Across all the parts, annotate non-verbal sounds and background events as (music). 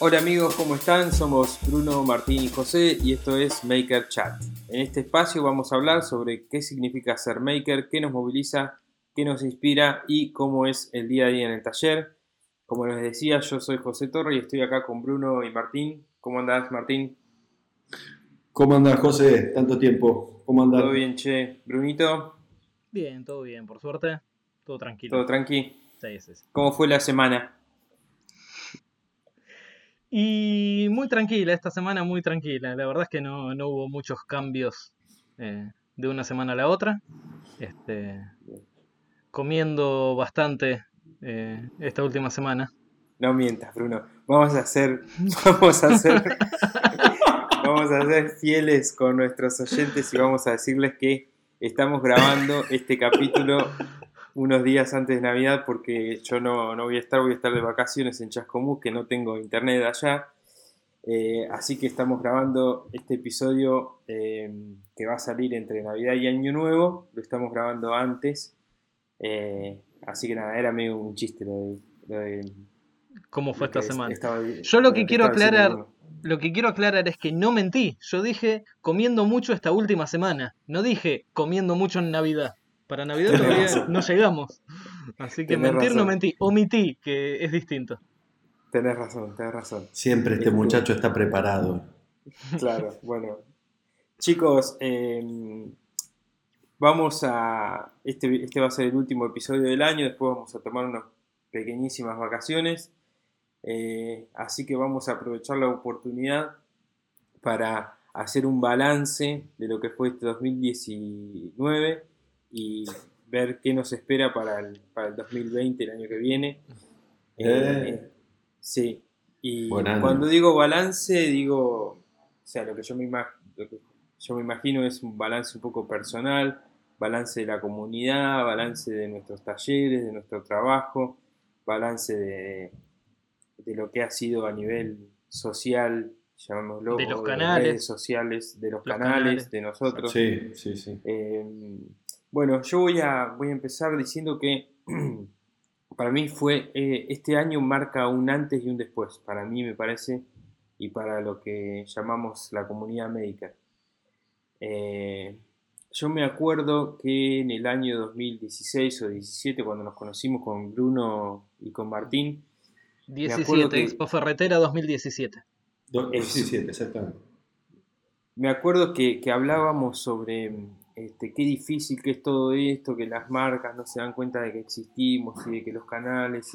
Hola amigos, ¿cómo están? Somos Bruno, Martín y José y esto es Maker Chat. En este espacio vamos a hablar sobre qué significa ser maker, qué nos moviliza, qué nos inspira y cómo es el día a día en el taller. Como les decía, yo soy José Torre y estoy acá con Bruno y Martín. ¿Cómo andás, Martín? ¿Cómo andás, José? Tanto tiempo. ¿Cómo andás? Todo bien, che. Brunito. Bien, todo bien, por suerte. Todo tranquilo. Todo tranqui. Sí, sí, sí. ¿Cómo fue la semana? Y muy tranquila, esta semana muy tranquila. La verdad es que no, no hubo muchos cambios eh, de una semana a la otra. Este, comiendo bastante eh, esta última semana. No mientas, Bruno. Vamos a hacer, (laughs) vamos a hacer, (laughs) vamos a ser fieles con nuestros oyentes y vamos a decirles que estamos grabando este capítulo unos días antes de Navidad porque yo no, no voy a estar, voy a estar de vacaciones en Chascomús, que no tengo internet allá. Eh, así que estamos grabando este episodio eh, que va a salir entre Navidad y Año Nuevo. Lo estamos grabando antes. Eh, así que nada, era medio un chiste lo de. ¿Cómo fue esta semana? yo lo que quiero aclarar. Lo que quiero aclarar es que no mentí. Yo dije comiendo mucho esta última semana. No dije comiendo mucho en Navidad. Para Navidad todavía no llegamos. Así que mentir no mentí. Omití, que es distinto. Tenés razón, tenés razón. Siempre este, muchacho está preparado. Claro, bueno. Chicos, em, vamos a. Este, este va a ser el último episodio del año. Después vamos a tomar unas pequeñísimas vacaciones. Eh, así que vamos a aprovechar la oportunidad para hacer un balance de lo que fue este 2019 y ver qué nos espera para el, para el 2020, el año que viene. Eh. Eh, sí, y cuando digo balance, digo, o sea, lo que, yo me yo me imagino es un balance un poco personal, balance de la comunidad, balance de nuestros talleres, de nuestro trabajo, balance de, de lo que ha sido a nivel social, llamémoslo, de los canales, redes sociales, de los, canales, de nosotros. Sí, sí, sí. Eh, bueno, yo voy a, voy a empezar diciendo que (clears throat) para mí fue, eh, este año marca un antes y un después, para mí me parece, y para lo que llamamos la comunidad médica. Eh, yo me acuerdo que en el año 2016 o 17, cuando nos conocimos con Bruno y con Martín. 17, Expo Ferretera 2017. 2017, exactamente. Me acuerdo que, que hablábamos sobre este, qué difícil que es todo esto, que las marcas no se dan cuenta de que existimos y de que los canales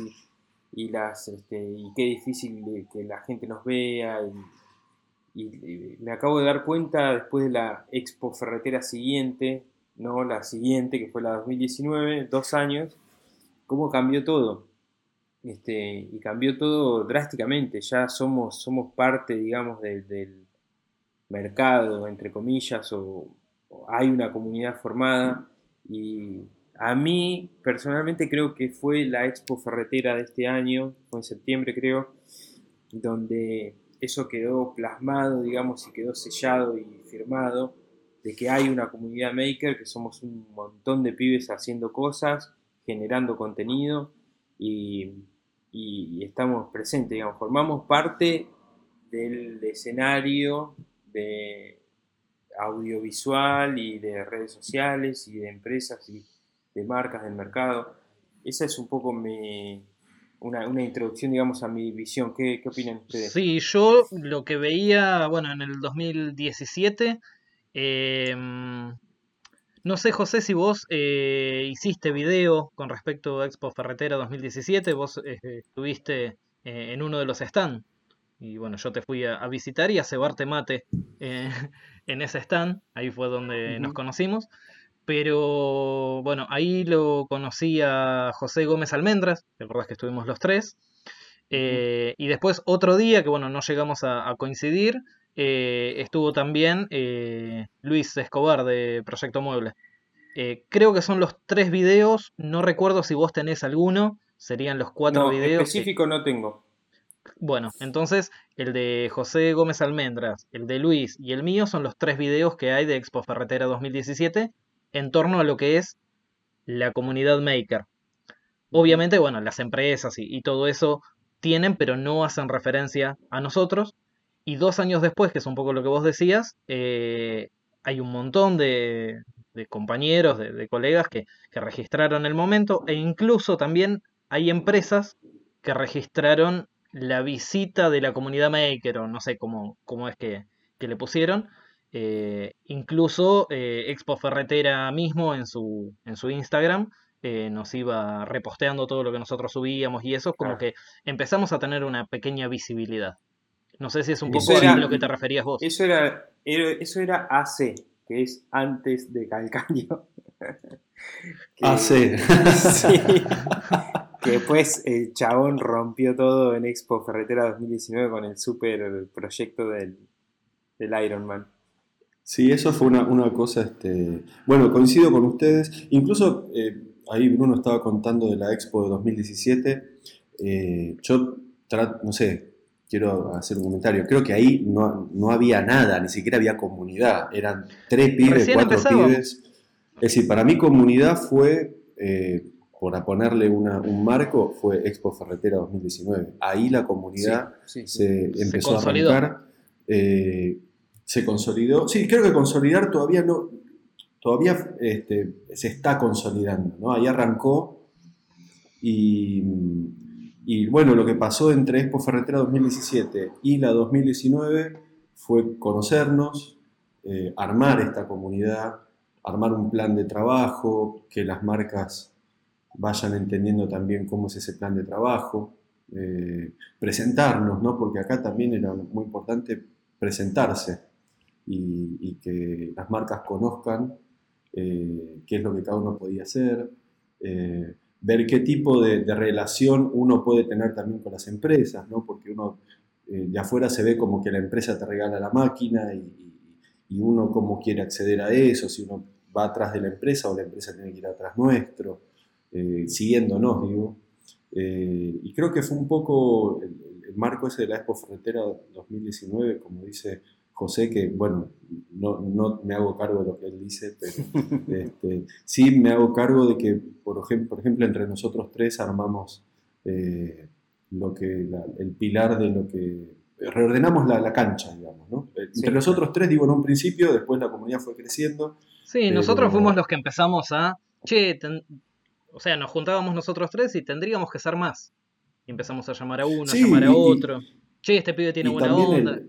y, las, este, y qué difícil que la gente nos vea. Y, me acabo de dar cuenta después de la Expo Ferretera siguiente, no la siguiente, que fue la 2019, dos años, cómo cambió todo. Este, y cambió todo drásticamente, ya somos, somos parte, digamos, del mercado, entre comillas, o, hay una comunidad formada y a mí personalmente creo que fue la Expo Ferretera de este año, fue en septiembre creo, donde eso quedó plasmado, digamos, y quedó sellado y firmado de que hay una comunidad maker, que somos un montón de pibes haciendo cosas, generando contenido y, estamos presentes, digamos, formamos parte del escenario de, audiovisual y de redes sociales y de empresas y de marcas del mercado. Esa es un poco mi, una, introducción, digamos, a mi visión. ¿Qué, ¿Qué, opinan ustedes? Sí, yo lo que veía, bueno, en el 2017, em, no sé, José, si vos eh, hiciste video con respecto a Expo Ferretera 2017, vos eh, estuviste eh, en uno de los stands. Y bueno, yo te fui a, visitar y a cebarte mate en ese stand, ahí fue donde nos conocimos. Pero bueno, ahí lo conocí a José Gómez Almendras, ¿te acordás que estuvimos los tres? Eh, y después otro día, que bueno, no llegamos a, coincidir, eh, estuvo también eh, Luis Escobar de Proyecto Mueble. creo que son los tres videos, no recuerdo si vos tenés alguno, serían los cuatro no, videos. Específico no tengo. Bueno, entonces el de José Gómez Almendras, el de Luis y el mío son los tres videos que hay de Expo Ferretera 2017 en torno a lo que es la comunidad maker. Obviamente, bueno, las empresas y, todo eso tienen, pero no hacen referencia a nosotros. Y dos años después, que es un poco lo que vos decías, eh, hay un montón de, compañeros, de, colegas que, registraron el momento e incluso también hay empresas que registraron la visita de la comunidad maker o no sé cómo, cómo es que, le pusieron. Eh, incluso eh, Expo Ferretera mismo en su, en su Instagram eh, nos iba reposteando todo lo que nosotros subíamos y eso, como que empezamos a tener una pequeña visibilidad. No sé si es un poco a lo que te referías vos. Eso era, eso era AC, que es antes de Calcaño. (laughs) AC. (laughs) sí, (laughs) que después el chabón rompió todo en Expo Ferretera 2019 con el super proyecto del, del Ironman. Sí, eso fue una, cosa, este, bueno, coincido con ustedes, incluso eh, ahí Bruno estaba contando de la Expo de 2017. Eh, yo, no sé, quiero hacer un comentario. Creo que ahí no, había nada, ni siquiera había comunidad. Eran tres pibes, cuatro pibes. Es decir, para mí comunidad fue, eh, por ponerle un marco, fue Expo Ferretera 2019. Ahí la comunidad se empezó a arrancar. Eh, se consolidó. Sí, creo que consolidar todavía no, todavía este, se está consolidando, ¿no? Ahí arrancó y, bueno, lo que pasó entre Expo Ferretera 2017 y la 2019 fue conocernos, eh, armar esta comunidad, armar un plan de trabajo, que las marcas vayan entendiendo también cómo es ese plan de trabajo, eh, presentarnos, ¿no? porque acá también era muy importante presentarse y que las marcas conozcan eh, qué es lo que cada uno podía hacer, eh, ver qué tipo de, relación uno puede tener también con las empresas, ¿no? porque uno de afuera se ve como que la empresa te regala la máquina y, uno cómo quiere acceder a eso, si uno va atrás de la empresa o la empresa tiene que ir atrás nuestro, siguiéndonos, digo. y creo que fue un poco el, el, marco ese de la Expo Frontera 2019, como dice José, que bueno, no, me hago cargo de lo que él dice, pero (laughs) este, sí me hago cargo de que, por ejemplo, por ejemplo entre nosotros tres armamos eh, lo que, el pilar de lo que... Reordenamos la, cancha, digamos, ¿no? Eh, entre nosotros tres, digo, en un principio, después la comunidad fue creciendo. Sí, nosotros fuimos los que empezamos a, che, o sea, nos juntábamos nosotros tres y tendríamos que ser más. Y empezamos a llamar a uno, a llamar a otro. che, este pibe tiene buena onda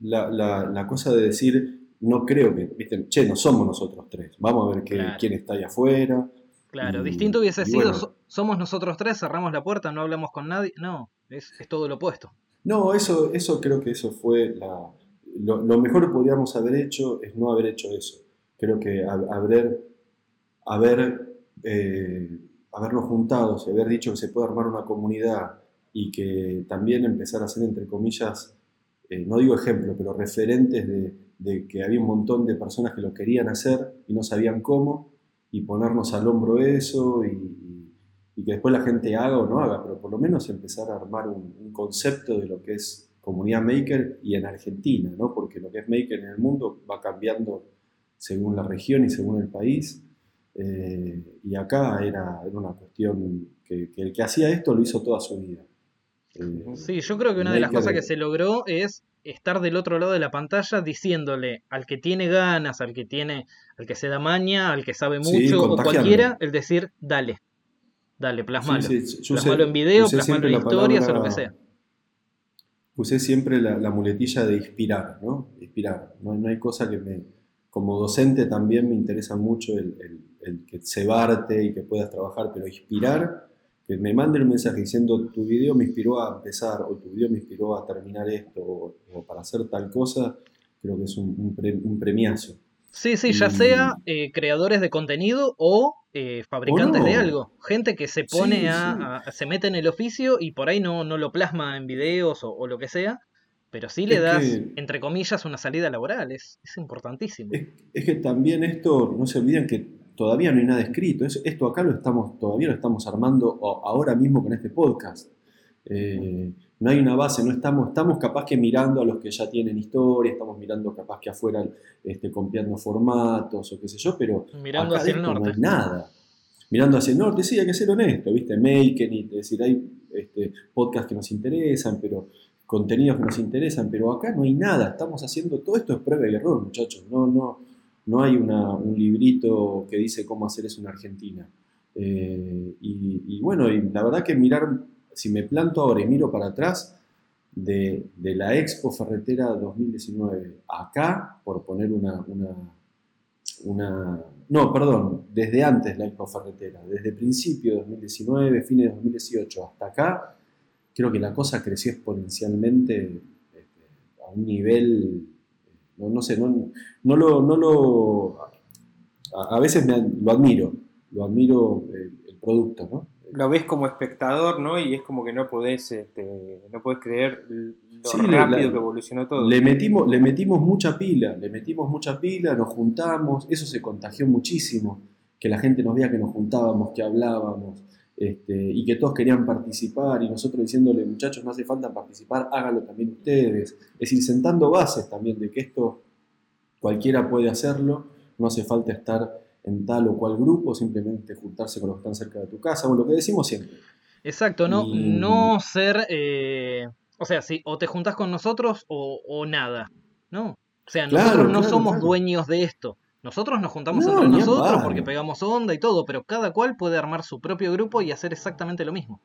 la, cosa de decir, no creo que, ¿viste? che, no somos nosotros tres, vamos a ver quién está ahí afuera. Claro, distinto hubiese sido, somos nosotros tres, cerramos la puerta, no hablamos con nadie, no, es, todo lo opuesto. No, eso, eso creo que eso fue la, lo, mejor que podríamos haber hecho es no haber hecho eso. Creo que haber, haber eh, habernos juntado, haber dicho que se puede armar una comunidad y que también empezar a hacer, entre comillas, eh, no digo ejemplo, pero referentes de, que había un montón de personas que lo querían hacer y no sabían cómo, y ponernos al hombro eso y, que después la gente haga o no haga, pero por lo menos empezar a armar un, concepto de lo que es comunidad maker y en Argentina, ¿no? porque lo que es maker en el mundo va cambiando según la región y según el país. Eh, y acá era, era una cuestión que, que el que hacía esto lo hizo toda su vida. Sí, yo creo que una de las cosas que se logró es estar del otro lado de la pantalla diciéndole al que tiene ganas, al que tiene, al que se da maña, al que sabe mucho o cualquiera, el decir dale, dale, plasmalo. plasmalo en video, plasmalo en historias o lo que sea. Usé siempre la, muletilla de inspirar, ¿no? Inspirar. No, hay cosa que me. Como docente también me interesa mucho el, el, el que cebarte y que puedas trabajar, pero inspirar que me manden un mensaje diciendo tu video me inspiró a empezar o tu video me inspiró a terminar esto o, para hacer tal cosa, creo que es un, premiazo. Sí, sí, ya sea eh, creadores de contenido o eh, fabricantes de algo. Gente que se pone a, se mete en el oficio y por ahí no, no lo plasma en videos o, lo que sea, pero sí le das, entre comillas, una salida laboral. Es, es importantísimo. es, que también esto, no se olviden que todavía no hay nada escrito. esto acá lo estamos, todavía lo estamos armando ahora mismo con este podcast. Eh, no hay una base, no estamos, estamos capaz que mirando a los que ya tienen historia, estamos mirando capaz que afuera este, copiando formatos o qué sé yo, pero mirando hacia el norte. no hay nada. mirando hacia el norte, sí, hay que ser honesto, ¿viste? Making it, es decir, hay este, podcasts que nos interesan, pero contenidos que nos interesan, pero acá no hay nada, estamos haciendo todo esto es prueba y error, muchachos, no, no, no hay un librito que dice cómo hacer eso en Argentina. Eh, y, bueno, la verdad que mirar, si me planto ahora y miro para atrás, de, la Expo Ferretera 2019 acá, por poner una, una, No, perdón, desde antes la Expo Ferretera, desde principio de 2019, fines de 2018 hasta acá, creo que la cosa creció exponencialmente este, a un nivel, no, sé, no, no, lo, no lo... A, veces lo admiro, lo admiro el, el producto, ¿no? lo ves como espectador, ¿no? Y es como que no podés, este, no podés creer lo rápido que evolucionó todo. Le metimos, le metimos mucha pila, le metimos mucha pila, nos juntamos, eso se contagió muchísimo, que la gente nos veía que nos juntábamos, que hablábamos, este, y que todos querían participar, y nosotros diciéndole, muchachos, no hace falta participar, háganlo también ustedes. Es decir, sentando bases también de que esto cualquiera puede hacerlo, no hace falta estar en tal o cual grupo, simplemente juntarse con los que están cerca de tu casa, o lo que decimos siempre. Exacto, no, no ser, eh, o sea, si o te juntas con nosotros o, nada, ¿no? O sea, nosotros no somos dueños de esto. Nosotros nos juntamos entre nosotros porque pegamos onda y todo, pero cada cual puede armar su propio grupo y hacer exactamente lo mismo.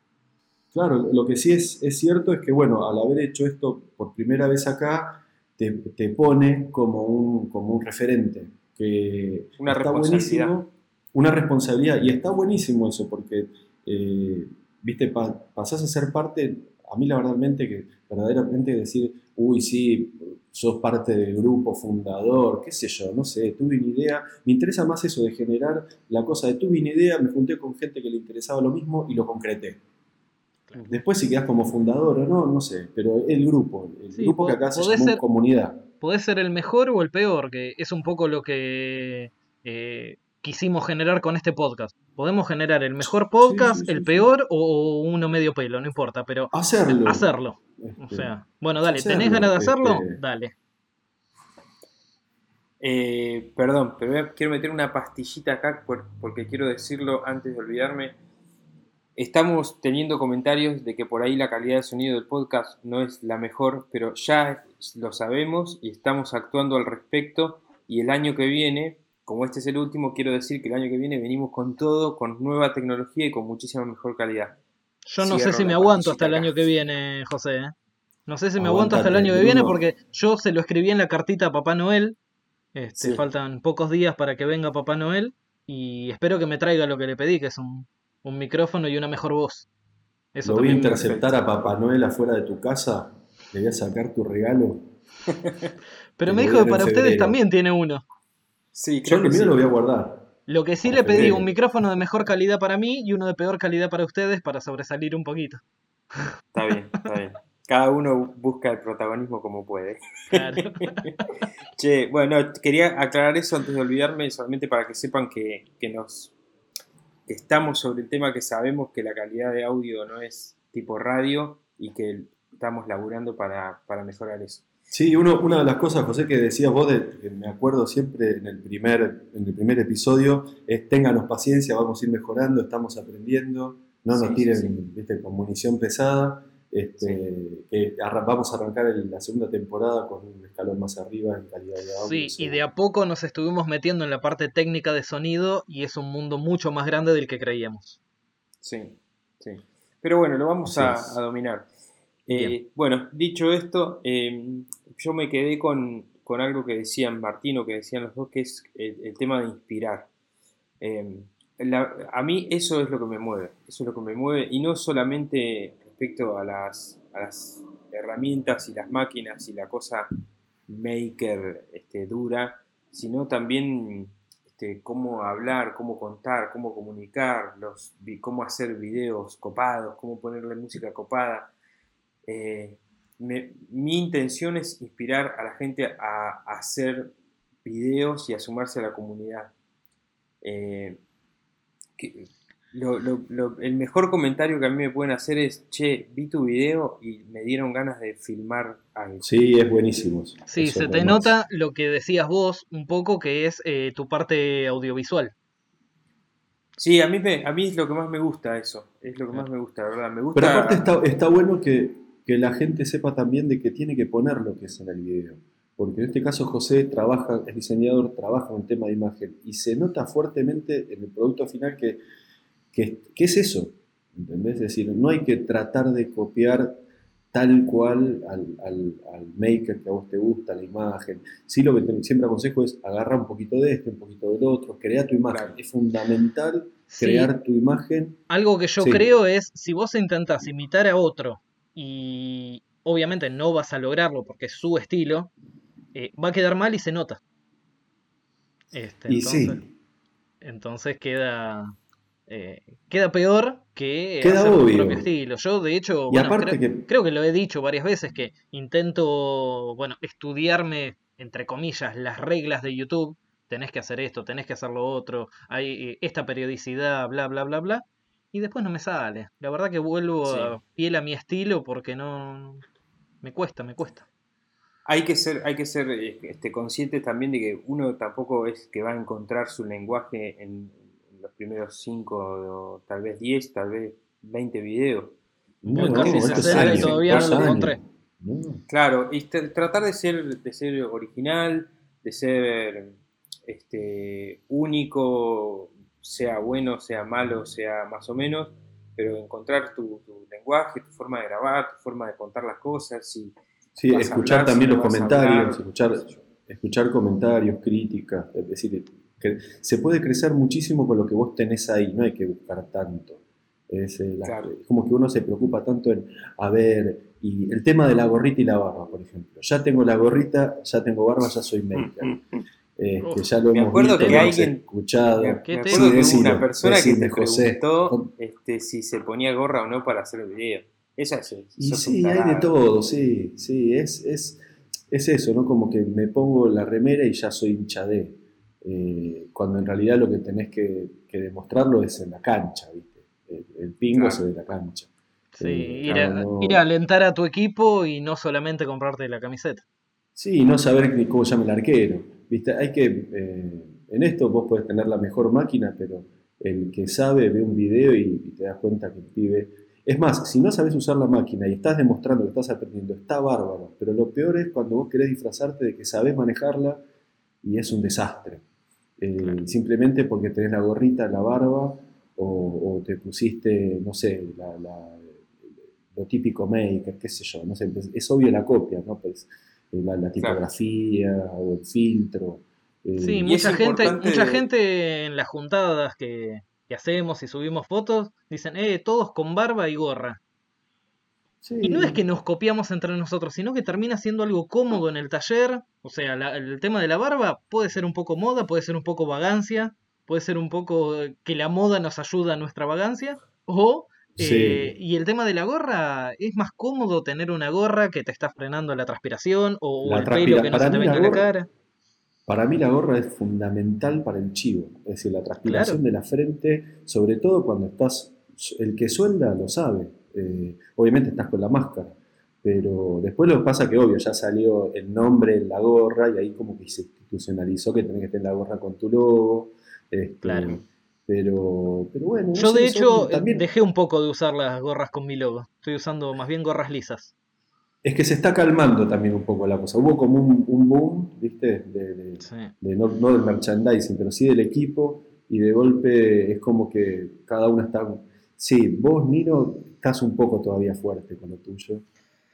Claro, lo que sí es, es cierto es que, bueno, al haber hecho esto por primera vez acá, te, te pone como un, como un referente que una está buenísimo, una responsabilidad, y está buenísimo eso, porque, eh, viste, pasás a ser parte, a mí la verdaderamente que verdaderamente decir, uy, sí, sos parte del grupo fundador, qué sé yo, no sé, tuve una idea, me interesa más eso de generar la cosa de tuve una idea, me junté con gente que le interesaba lo mismo y lo concreté. Después si quedas como fundador o no, no sé, pero el grupo, el grupo que acá se llama comunidad. podés ser el mejor o el peor, que es un poco lo que eh, quisimos generar con este podcast. Podemos generar el mejor podcast, el peor o uno medio pelo, no importa, pero hacerlo. Hacerlo. o este, sea, bueno, dale, ¿tenés ganas de hacerlo? Este. Dale. Eh, perdón, pero quiero meter una pastillita acá porque quiero decirlo antes de olvidarme. Estamos teniendo comentarios de que por ahí la calidad de sonido del podcast no es la mejor, pero ya lo sabemos y estamos actuando al respecto. Y el año que viene, como este es el último, quiero decir que el año que viene venimos con todo, con nueva tecnología y con muchísima mejor calidad. Yo no sé si me aguanto hasta el año que viene, José. ¿eh? No sé si me aguanto hasta el año que viene porque yo se lo escribí en la cartita a Papá Noel. Este, Faltan pocos días para que venga Papá Noel y espero que me traiga lo que le pedí, que es un un micrófono y una mejor voz. Eso ¿Lo voy a interceptar a Papá Noel afuera de tu casa? ¿Le voy a sacar tu regalo? (laughs) Pero me dijo que para ustedes también tiene uno. Sí, creo Yo que, lo voy a guardar. Lo que sí le pedí, un micrófono de mejor calidad para mí y uno de peor calidad para ustedes para sobresalir un poquito. Está bien, está bien. Cada uno busca el protagonismo como puede. Claro. (laughs) che, bueno, quería aclarar eso antes de olvidarme, solamente para que sepan que, que nos estamos sobre el tema que sabemos que la calidad de audio no es tipo radio y que estamos laburando para, mejorar eso. Sí, uno, una de las cosas, José, que decías vos, que me acuerdo siempre en el, primer, en el primer episodio, es ténganos paciencia, vamos a ir mejorando, estamos aprendiendo, no nos tiren con munición pesada. Este, que vamos a arrancar la segunda temporada con un escalón más arriba en calidad de audio. Sí, y de a poco nos estuvimos metiendo en la parte técnica de sonido y es un mundo mucho más grande del que creíamos. Sí, sí. Pero bueno, lo vamos a, dominar. Eh, bueno, dicho esto, em, yo me quedé con, algo que decían Martino, que decían los dos, que es el, tema de inspirar. Em, a mí eso es lo que me mueve, eso es lo que me mueve, y no solamente respecto a las, herramientas y las máquinas y la cosa maker este, dura, sino también este, cómo hablar, cómo contar, cómo comunicar, los, cómo hacer videos copados, cómo ponerle música copada. Eh, mi intención es inspirar a la gente a, hacer videos y a sumarse a la comunidad. Eh, el mejor comentario que a mí me pueden hacer es, che, vi tu video y me dieron ganas de filmar algo. Sí, es buenísimo. Sí, se te nota lo que decías vos un poco, que es eh, tu parte audiovisual. Sí, a mí, me, a mí es lo que más me gusta eso, es lo que más me gusta, ¿verdad? Me gusta... Pero aparte está, está bueno que, que la gente sepa también de que tiene que poner lo que es en el video. Porque en este caso José trabaja, es diseñador, trabaja en el tema de imagen y se nota fuertemente en el producto final que, que, que es eso. ¿Entendés? Es decir, no hay que tratar de copiar tal cual al, al, al, maker que a vos te gusta, la imagen. Sí, lo que te, siempre aconsejo es agarrar un poquito de este, un poquito del otro, crea tu imagen. Claro. Es fundamental crear sí. tu imagen. Algo que yo sí. creo es, si vos intentás imitar a otro y obviamente no vas a lograrlo porque es su estilo, eh, va a quedar mal y se nota. Este, y entonces, sí. Entonces queda, eh, queda peor que queda hacer obvio. propio estilo. Yo, de hecho, bueno, creo, que... creo que lo he dicho varias veces, que intento, bueno, estudiarme, entre comillas, las reglas de YouTube. Tenés que hacer esto, tenés que hacer lo otro, hay eh, esta periodicidad, bla, bla, bla, bla. Y después no me sale. La verdad que vuelvo Sí. a piel a mi estilo porque no... Me cuesta, me cuesta. Hay que ser, hay que ser eh, este, conscientes también de que uno tampoco es que va a encontrar su lenguaje en, los primeros 5, o tal vez 10, tal vez 20 videos. No, Yo casi no, esto es 60 y años, todavía no dos lo años. encontré. No. Claro, y tratar de ser, de ser original, de ser este, único, sea bueno, sea malo, sea más o menos, pero encontrar tu, tu lenguaje, tu forma de grabar, tu forma de contar las cosas. Y, Sí, escuchar hablar, también si los comentarios, hablar. escuchar, escuchar comentarios, críticas, es decir, que se puede crecer muchísimo con lo que vos tenés ahí, no hay que buscar tanto. Es, eh, la- Claro. es como que uno se preocupa tanto en, a ver, y el tema de la gorrita y la barba, por ejemplo. Ya tengo la gorrita, ya tengo barba, ya soy maker. Este, Uf, ya lo me hemos acuerdo visto, que lo hemos alguien- escuchado. Me, ¿Qué me te- acuerdo que hubo decilo, una persona que te José. preguntó este, si se ponía gorra o no para hacer el video. Esa es, Y sí, hay de todo, sí, sí, es, es, es eso, ¿no? Como que me pongo la remera y ya soy hincha de. eh, cuando en realidad lo que tenés que, que demostrarlo es en la cancha, ¿viste? El, el pingo Claro. se ve la cancha. Sí, Eh, ir, claro, a, no- ir a alentar a tu equipo y no solamente comprarte la camiseta. Sí, no saber ni cómo llama el arquero. ¿Viste? Hay que. eh, en esto vos podés tener la mejor máquina, pero el que sabe ve un video y, y te das cuenta que el pibe. Es más, si no sabes usar la máquina y estás demostrando que estás aprendiendo, está bárbaro. Pero lo peor es cuando vos querés disfrazarte de que sabés manejarla y es un desastre. Eh, Claro. Simplemente porque tenés la gorrita, la barba, o, o te pusiste, no sé, la- la- lo típico maker, qué sé yo, no sé, es obvio la copia, ¿no? Pues, la, la tipografía o el filtro. eh, Sí, Y mucha gente, importante- mucha gente en las juntadas que, que hacemos y subimos fotos dicen, eh, todos con barba y gorra. sí. Y no es que nos copiamos entre nosotros, sino que termina siendo algo cómodo en el taller. O sea, la- el tema de la barba puede ser un poco moda, puede ser un poco vagancia, puede ser un poco eh, que la moda nos ayuda a nuestra vagancia. O, eh, y el tema de la gorra, es más cómodo tener una gorra que te está frenando la transpiración o, La el pelo que no se te venga la en la cara. Para mí la gorra es fundamental para el chivo, es decir, la transpiración Claro. de la frente, sobre todo cuando estás, el que suelda lo sabe, eh, obviamente estás con la máscara, pero después lo que pasa que obvio, ya salió el nombre en la gorra y ahí como que se institucionalizó que tenés que tener la gorra con tu logo, este, Claro. Pero, pero bueno, no Yo sé, de son hecho también- dejé un poco de usar las gorras con mi logo. Estoy usando más bien gorras lisas. es que se está calmando también un poco la cosa, hubo como un, un boom, ¿viste? De- de- Sí. de no, no del merchandising, pero sí del equipo, y de golpe es como que cada uno está... Sí, vos, Nino, estás un poco todavía fuerte con lo tuyo.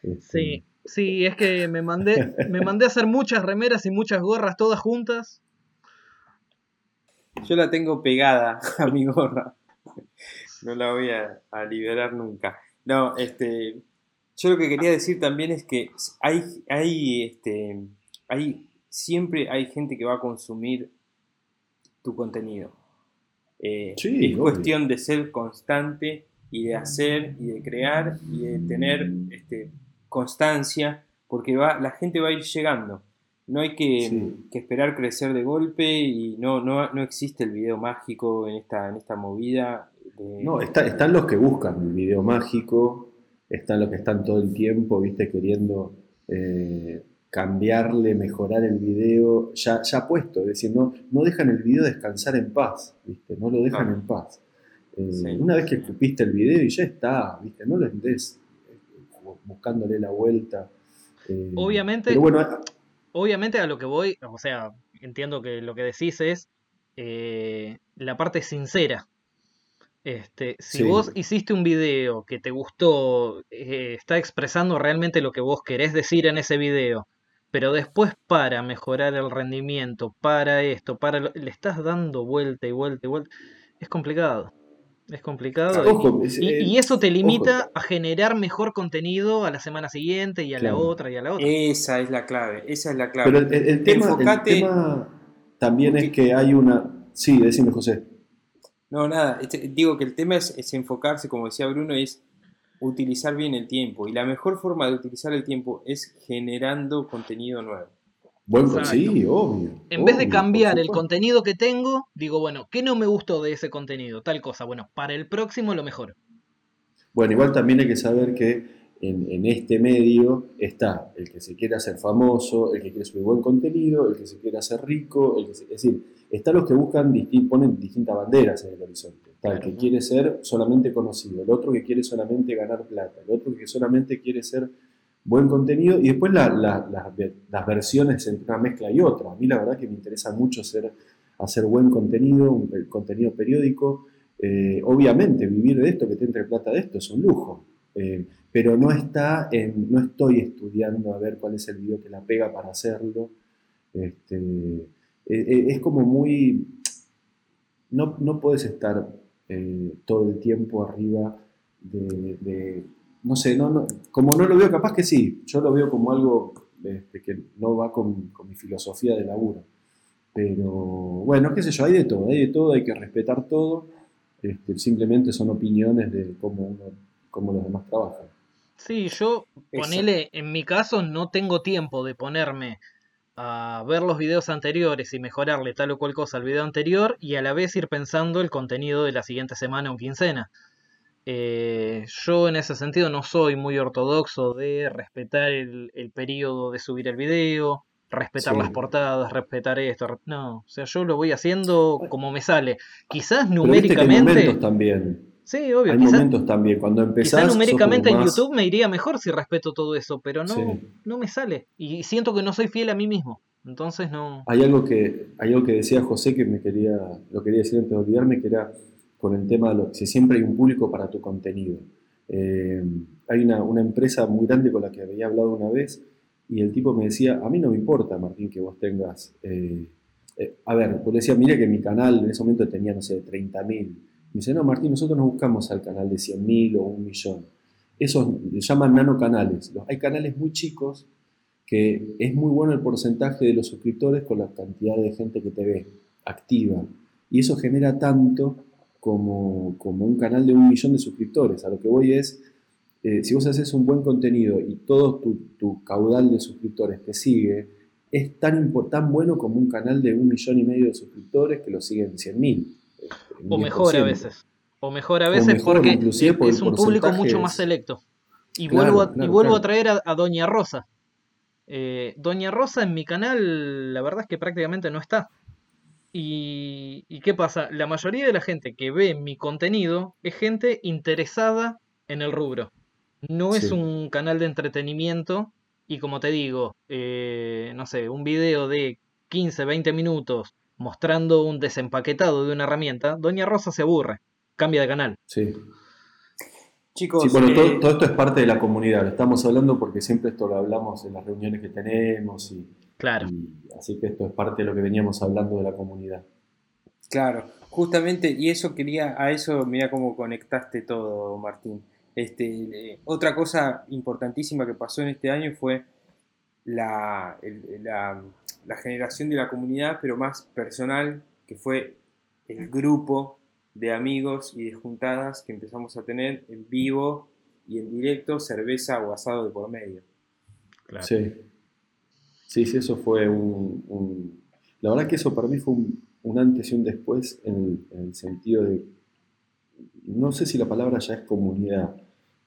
Este, Sí, sí, es que me mandé, me mandé a hacer muchas remeras y muchas gorras todas juntas. Yo la tengo pegada (laughs) a mi gorra. No la voy a, a liberar nunca. No, este, yo lo que quería decir también es que hay, hay, este, hay, siempre hay gente que va a consumir tu contenido. Eh, Sí, es obvio. cuestión de ser constante y de hacer y de crear y de tener este, constancia, porque va, la gente va a ir llegando. No hay que, Sí. que esperar crecer de golpe y no, no, no existe el video mágico en esta, en esta movida. de- No, está- están los que buscan el video mágico, están los que están todo el tiempo, viste, queriendo... eh, cambiarle, mejorar el video ya, ya puesto, es decir, no, no dejan el video descansar en paz, ¿viste? no lo dejan en paz. Eh, una vez que escupiste el video y ya está, ¿viste? no lo estés eh, buscándole la vuelta. Eh, obviamente, obviamente a lo que voy, o sea, entiendo que lo que decís es la parte sincera. Este, si vos hiciste un video que te gustó, está expresando realmente lo que vos querés decir en ese video, pero después para mejorar el rendimiento, para esto, para le estás dando vuelta y vuelta y vuelta, es complicado. Es complicado. y, eso te limita a generar mejor contenido a la semana siguiente y a la otra y a la otra. Esa es la clave, esa es la clave. Pero el, tema, también es que hay una... Sí, decime José. No, nada, este, digo que el tema es, es enfocarse, como decía Bruno, es utilizar bien el tiempo. Y la mejor forma de utilizar el tiempo es generando contenido nuevo. Bueno, sí, obvio. En vez de cambiar el contenido que tengo, digo, bueno, ¿qué no me gustó de ese contenido? Tal cosa. Bueno, para el próximo lo mejor. Bueno, igual también hay que saber que en, este medio está el que se quiere hacer famoso, el que quiere subir buen contenido, el que se quiere hacer rico, el que es decir, están los que buscan, ponen distintas banderas en el horizonte. Está el que quiere ser solamente conocido, el otro que quiere solamente ganar plata, el otro que solamente quiere ser buen contenido y después las versiones entre una mezcla y otra. A mí la verdad que me interesa mucho hacer, hacer buen contenido, un contenido periódico. Eh, obviamente vivir de esto, que te entre plata de esto, es un lujo. Eh, pero no, está en, no estoy estudiando a ver cuál es el video que la pega para hacerlo. Este, eh, eh, es como muy... No, no puedes estar eh, todo el tiempo arriba de, no sé, no, como no lo veo, capaz que sí, yo lo veo como algo este, que no va con, mi filosofía de laburo. Pero bueno, qué sé yo, hay de todo, hay de todo, hay que respetar todo. Este, simplemente son opiniones de cómo, uno, cómo los demás trabajan. Sí, yo, ponele, en mi caso no tengo tiempo de ponerme a ver los videos anteriores y mejorarle tal o cual cosa al video anterior y a la vez ir pensando el contenido de la siguiente semana o quincena. Eh, yo en ese sentido no soy muy ortodoxo de respetar el, periodo de subir el video, respetar las portadas, respetar esto. No, o sea, yo lo voy haciendo como me sale. Quizás numéricamente... también. Sí, obvio. Hay momentos también, cuando empezás... Quizás numéricamente en YouTube me iría mejor si respeto todo eso, pero no, no me sale. Y siento que no soy fiel a mí mismo. Entonces no... Hay algo que, hay algo que decía José que me quería, lo quería decir antes de olvidarme, que era con el tema de lo, si siempre hay un público para tu contenido. Eh, hay una, una, empresa muy grande con la que había hablado una vez y el tipo me decía, a mí no me importa, Martín, que vos tengas... Eh, eh, a ver, pues decía, mira que mi canal en ese momento tenía, no sé, 30.000 me dice, no, Martín, nosotros no buscamos al canal de 100.000 o un millón. Esos llaman nanocanales. Hay canales muy chicos que es muy bueno el porcentaje de los suscriptores con la cantidad de gente que te ve activa. Y eso genera tanto como, como un canal de un millón de suscriptores. A lo que voy es, eh, si vos haces un buen contenido y todo tu, tu caudal de suscriptores te sigue, es tan, tan bueno como un canal de un millón y medio de suscriptores que lo siguen 100.000. O mejor a veces. O mejor a veces porque es un público mucho más selecto. Y vuelvo, a, y vuelvo a traer a, Doña Rosa. Eh, Doña Rosa en mi canal, la verdad es que prácticamente no está. Y, y, qué pasa? La mayoría de la gente que ve mi contenido es gente interesada en el rubro. No es un canal de entretenimiento. Y como te digo, eh, no sé, un video de 15, 20 minutos mostrando un desempaquetado de una herramienta, Doña Rosa se aburre, cambia de canal. Sí. Chicos, bueno, todo, eh, esto es parte de la comunidad, lo estamos hablando porque siempre esto lo hablamos en las reuniones que tenemos y, claro. así que esto es parte de lo que veníamos hablando de la comunidad. Claro, justamente, y eso quería, a eso mira cómo conectaste todo, Martín. Este, eh, otra cosa importantísima que pasó en este año fue la, la, generación de la comunidad, pero más personal, que fue el grupo de amigos y de juntadas que empezamos a tener en vivo y en directo, cerveza o asado de por medio. Sí. Sí, sí, eso fue un, La verdad que eso para mí fue un, antes y un después en el, sentido de... No sé si la palabra ya es comunidad,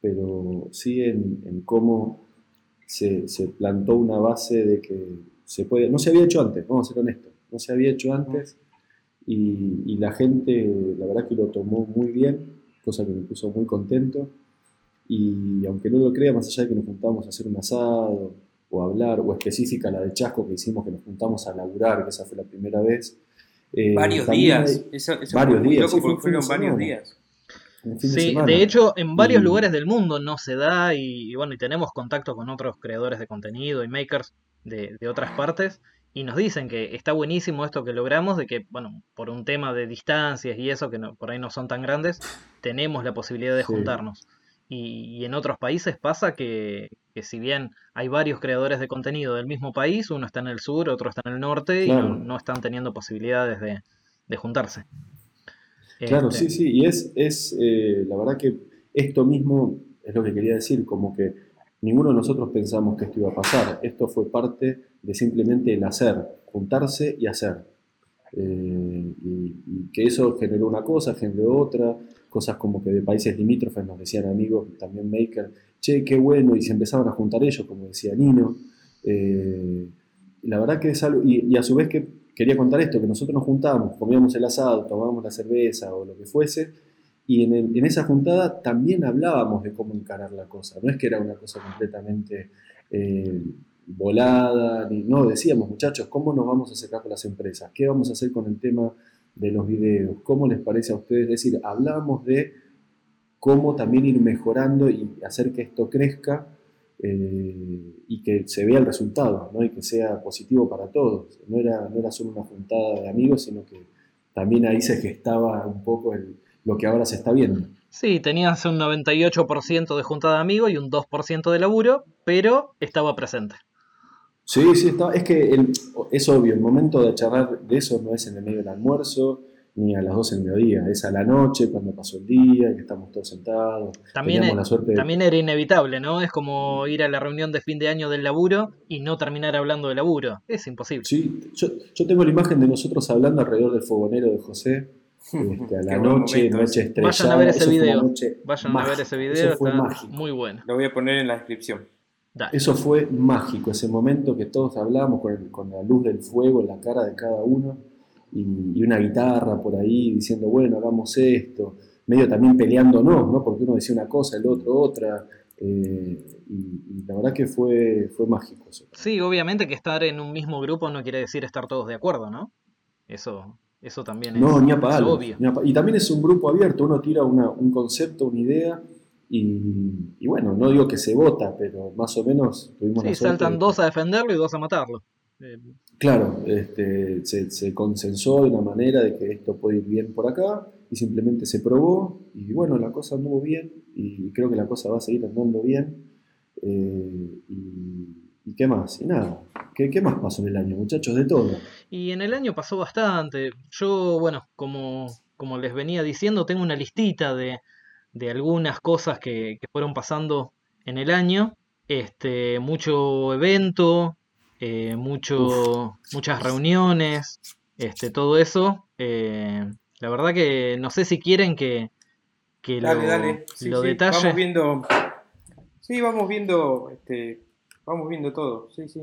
pero sí en, en cómo se, se plantó una base de que se puede, no se había hecho antes, vamos a ser honestos, no se había hecho antes y, y la gente, la verdad que lo tomó muy bien, cosa que me puso muy contento y aunque no lo crea, más allá de que nos juntamos a hacer un asado o hablar, o específica la de Chasco que hicimos, que nos juntamos a laburar, que esa fue la primera vez. eh, Varios días. hay- Eso, eso varios fue muy días, loco sí, fue fueron varios semana. días. de Sí, de hecho, en varios Y- lugares del mundo no se da y, y bueno, y tenemos contacto con otros creadores de contenido y makers de, de otras partes y nos dicen que está buenísimo esto que logramos, de que, bueno, por un tema de distancias y eso, que no- por ahí no son tan grandes, tenemos la posibilidad de Sí. juntarnos. Y, y en otros países pasa que, que si bien hay varios creadores de contenido del mismo país, uno está en el sur, otro está en el norte y no, están teniendo posibilidades de, de juntarse. Claro, Este, sí, sí, y es, es eh, la verdad que esto mismo es lo que quería decir, como que ninguno de nosotros pensamos que esto iba a pasar, esto fue parte de simplemente el hacer, juntarse y hacer. Eh, y, y que eso generó una cosa, generó otra, cosas como que de países limítrofes nos decían amigos, también maker, che, qué bueno, y se empezaban a juntar ellos, como decía Nino. Eh, la verdad que es algo, y, a su vez que quería contar esto, que nosotros nos juntábamos, comíamos el asado, tomábamos la cerveza o lo que fuese, y en esa juntada también hablábamos de cómo encarar la cosa, no es que era una cosa completamente eh, volada, ni, no, decíamos muchachos, ¿cómo nos vamos a acercar con las empresas? ¿Qué vamos a hacer con el tema de los videos? ¿Cómo les parece a ustedes? Es decir, hablábamos de cómo también ir mejorando y hacer que esto crezca eh, y que se vea el resultado, ¿no? y que sea positivo para todos. No era, no era solo una juntada de amigos, sino que también ahí se gestaba un poco lo que ahora se está viendo. Sí, tenías un 98% de junta de amigos y un 2% de laburo, pero estaba presente. Sí, sí, está, es que el- es obvio, el momento de charlar de eso no es en el medio del almuerzo, ni a las 12 del mediodía, es a la noche, cuando pasó el día, que estamos todos sentados. También, e- la suerte de- también era inevitable, ¿no? Es como ir a la reunión de fin de año del laburo y no terminar hablando de laburo. Es imposible. Sí, yo, yo tengo la imagen de nosotros hablando alrededor del fogonero de José, (laughs) este, a la noche, momento noche estrellada. Vayan a ver ese Eso video. Vayan a ver ese video, Eso fue está mágico. muy bueno. Lo voy a poner en la descripción. Dale. Eso fue mágico, ese momento que todos hablábamos con, el- con la luz del fuego en la cara de cada uno y, y una guitarra por ahí diciendo, bueno, hagamos esto, medio también peleándonos, ¿no? Porque uno decía una cosa, el otro otra, eh, y, y la verdad que fue, fue mágico eso. Sí, obviamente que estar en un mismo grupo no quiere decir estar todos de acuerdo, ¿no? Eso, eso también es, No, ni a es palos, obvio. ni a Y también es un grupo abierto, uno tira una- un concepto, una idea, y, y bueno, no digo que se vota, pero más o menos tuvimos Sí, la saltan de- dos a defenderlo y dos a matarlo. Eh, Claro, este, se, se consensó de una manera de que esto puede ir bien por acá y simplemente se probó y bueno, la cosa anduvo bien y creo que la cosa va a seguir andando bien. eh, y, y qué más? Y nada, ¿qué, qué más pasó en el año, muchachos? De todo. Y en el año pasó bastante. Yo, bueno, como, como les venía diciendo, tengo una listita de, de algunas cosas que, que fueron pasando en el año. Este, mucho evento, eh, mucho, muchas reuniones, este, todo eso. Eh, la verdad que no sé si quieren que, que Dale, lo, dale. Sí, lo sí, detalle. Vamos viendo. Sí, vamos viendo. Este, vamos viendo todo. Sí, sí.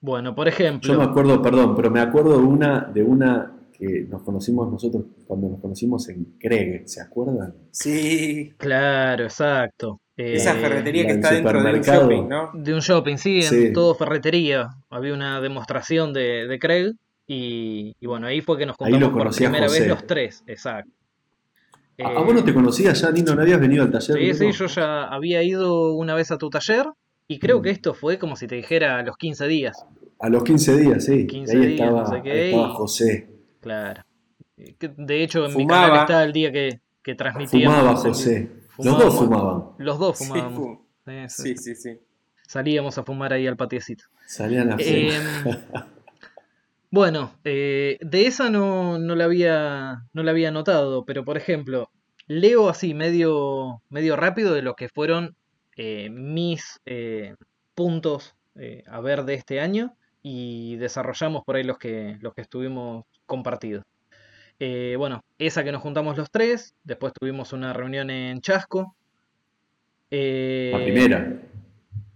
Bueno, por Yo me ejemplo, acuerdo, perdón, pero me acuerdo de una, de una que nos conocimos nosotros cuando nos conocimos en Craig, ¿se acuerdan? Sí. claro, exacto. Esa Eh, ferretería que está dentro de un shopping, ¿no? De un shopping, sí, en Sí. todo ferretería. Había una demostración de, de Craig y, y bueno, ahí fue que nos contamos por primera vez los tres, exacto. Ah, Eh, vos no te conocías ya, Nino, no habías venido al taller. sí, sí, yo ya había ido una vez a tu taller y creo Mm. que esto fue como si te dijera a los 15 días, A los 15 días, sí. 15 ahí días, estaba, no sé qué, ahí estaba y- José. Claro. Eh, De hecho, en mi canal está el día que, que transmitíamos. Fumaba. José. Los Fumábamos. dos fumaban. Los dos Sí, fumábamos. fu- Sí, sí. sí, sí, sí. Salíamos a fumar ahí al patiecito. Salían a Em, fumar. bueno, eh, de esa no, no la había, no la había notado, pero por ejemplo, leo así medio, medio rápido de lo que fueron eh, mis eh, puntos eh, a ver de este año y desarrollamos por ahí los que, los que estuvimos compartidos. Eh, bueno, esa que nos juntamos los tres, después tuvimos una reunión en Chasco. eh, La primera.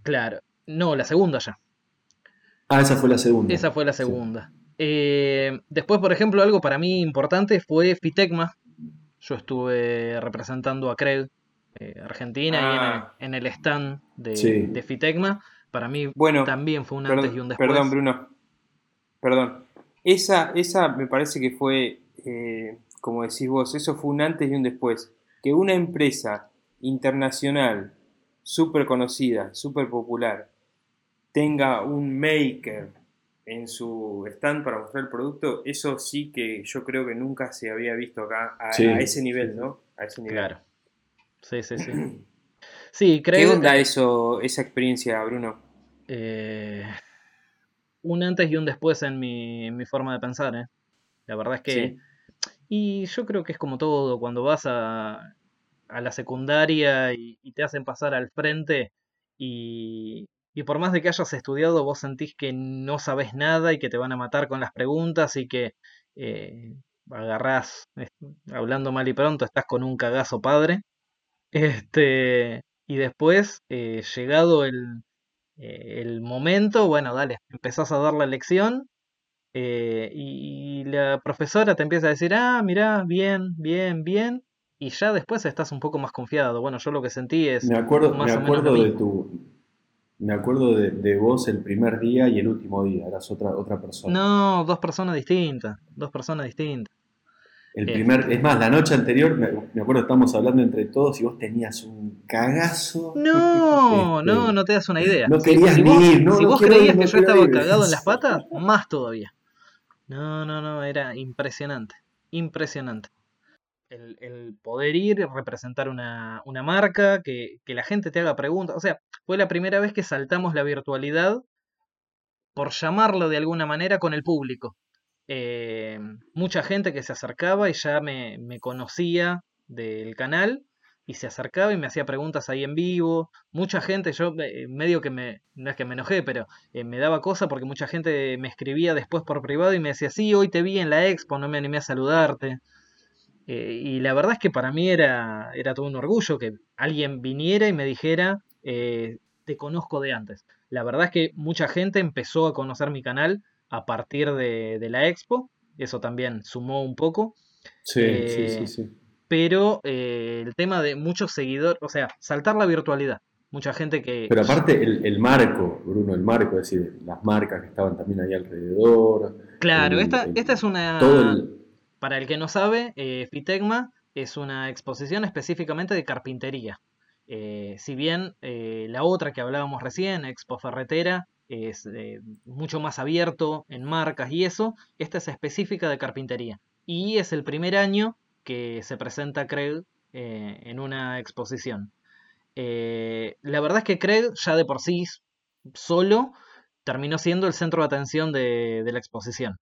Claro. No, la segunda ya. Ah, esa fue la segunda. Esa fue la segunda. Eh, después, por ejemplo, algo para mí importante fue Fitecma. Yo estuve representando a Craig, eh, Argentina, y Ah. en el, en el stand de, Sí. de Fitecma. Para mí Bueno, también fue un Perdón, antes y un después. perdón, Bruno. Perdón. Esa, esa me parece que fue, eh, como decís vos, eso fue un antes y un después. Que una empresa internacional, súper conocida, súper popular, tenga un maker en su stand para mostrar el producto, eso sí que yo creo que nunca se había visto acá a, Sí. a ese nivel, ¿no? A ese nivel. Claro. Sí, sí, sí. Sí, ¿Qué Craig. onda eso, esa experiencia, Bruno? eh, un antes y un después en mi, en mi forma de pensar, ¿eh? La verdad es que. Sí. Y yo creo que es como todo, cuando vas a, a la secundaria y, y te hacen pasar al frente y, y por más de que hayas estudiado, vos sentís que no sabes nada y que te van a matar con las preguntas y que eh, agarrás, hablando mal y pronto, estás con un cagazo padre. Este, y después, eh, llegado el, eh, el momento, bueno, dale, empezás a dar la lección eh, y, y la profesora te empieza a decir, ah, mirá, bien, bien, bien, y ya después estás un poco más confiado. Bueno, yo lo que sentí es Me acuerdo, más me o menos lo acuerdo de tu. Me acuerdo de, de vos el primer día y el último día, eras otra, otra persona. No, dos personas distintas, dos personas distintas. El primer, es más, la noche anterior, me, me acuerdo estábamos hablando entre todos y vos tenías un cagazo. No, Este, no, no te das una idea. no querías si ni ir, no, si no vos quiero creías que yo estaba ir. cagado en las patas, más todavía. No, no, no, era impresionante, impresionante. El, el poder ir, representar una, una marca, que, que la gente te haga preguntas. O sea, fue la primera vez que saltamos la virtualidad, por llamarlo de alguna manera, con el público. Eh, mucha gente que se acercaba y ya me, me conocía del canal y se acercaba y me hacía preguntas ahí en vivo. Mucha gente, yo eh, medio que me, no es que me enojé, pero eh, me daba cosa porque mucha gente me escribía después por privado y me decía, sí, hoy te vi en la expo, no me animé a saludarte. Y la verdad es que para mí era, era todo un orgullo que alguien viniera y me dijera, te conozco de antes. La verdad es que mucha gente empezó a conocer mi canal a partir de, de la expo, eso también sumó un poco, Sí, Eh, sí, sí, sí. pero eh, el tema de muchos seguidores, o sea, saltar la virtualidad. Mucha gente que... Pero aparte el, el marco, Bruno, el marco, es decir, las marcas que estaban también ahí alrededor. Claro, el- esta, el- esta es una... Todo Para el que no sabe, eh, Fitecma es una exposición específicamente de carpintería. Eh, si bien eh, la otra que hablábamos recién, Expo Ferretera, es eh, mucho más abierto en marcas y eso, esta es específica de carpintería. Y es el primer año que se presenta Craig eh, en una exposición. Eh, la verdad es que Craig ya de por sí solo terminó siendo el centro de atención de, la exposición.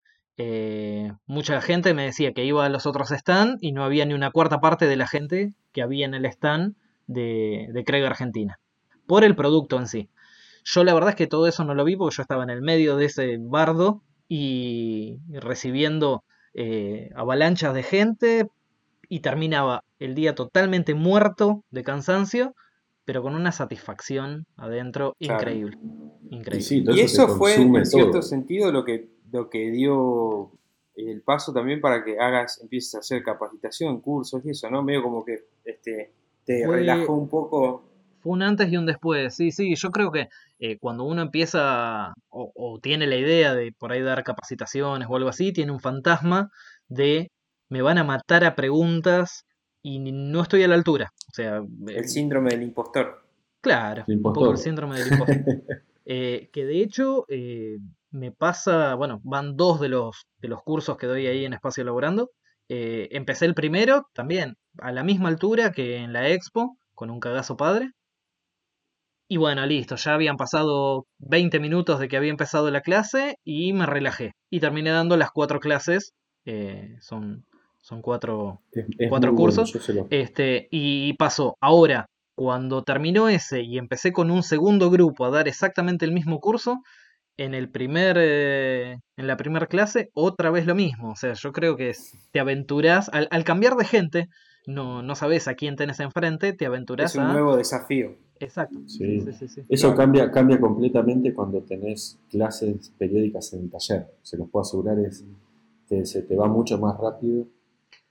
Mucha gente me decía que iba a los otros stands y no había ni una cuarta parte de la gente que había en el stand de, de Craig Argentina. Por el producto en sí. Yo la verdad es que todo eso no lo vi porque yo estaba en el medio de ese bardo y, recibiendo eh, avalanchas de gente y terminaba el día totalmente muerto de cansancio, pero con una satisfacción adentro Claro. increíble. y Increíble. sí, Y eso, fue, en cierto sentido, lo que, lo que dio el paso también para que hagas, empieces a hacer capacitación, cursos y eso, ¿no? Medio como que este, te Fue- relajó un poco. Fue un antes y un después, sí, sí, yo creo que eh, cuando uno empieza o, o tiene la idea de por ahí dar capacitaciones o algo así, tiene un fantasma de me van a matar a preguntas y no estoy a la altura. O sea, eh, El síndrome del impostor. claro, El un poco impostor. el síndrome del impostor. (laughs) Eh, que de hecho eh, me pasa, bueno, van dos de los, de los cursos que doy ahí en Espacio Laborando. Eh, empecé el primero también a la misma altura que en la expo, con un cagazo padre. Y bueno, listo, ya habían pasado 20 minutos de que había empezado la clase y me relajé. Y terminé dando las cuatro clases. eh, son, son cuatro, Es- cuatro bueno, cursos. este, y pasó. Ahora, cuando terminó ese y empecé con un segundo grupo a dar exactamente el mismo curso, en el primer, eh, en la primera clase, otra vez lo mismo. O sea, yo creo que es- te aventurás, al, al cambiar de gente, no, no sabes a quién tenés enfrente, te aventurás Es un a. nuevo desafío. Exacto. Sí. Sí, sí. Eso cambia, cambia completamente cuando tenés clases periódicas en el taller. Se los puedo asegurar, es, te- se te va mucho más rápido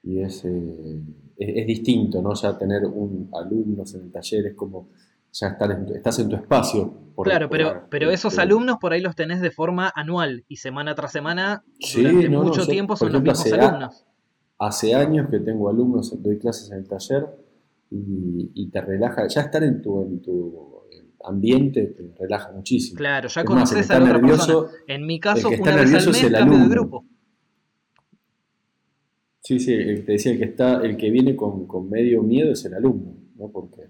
y es, eh, es, es distinto, ¿no? Ya tener un alumnos en el taller es como ya estar en tu- estás en tu espacio. por- Claro, pero, pero esos este, alumnos por ahí los tenés de forma anual y semana tras semana, durante no, no, mucho yo, tiempo son ejemplo, los mismos hace a- alumnos. Hace años que tengo alumnos, doy clases en el taller y, y te relaja. Ya estar en tu, en tu ambiente te relaja muchísimo. Claro, ya conoces a la otra nervioso, persona. En mi caso, el que está una vez al nervioso mes es el de alumno. grupo. Sí, sí, el, te decía el que está, el que viene con, con medio miedo es el alumno, ¿no? Porque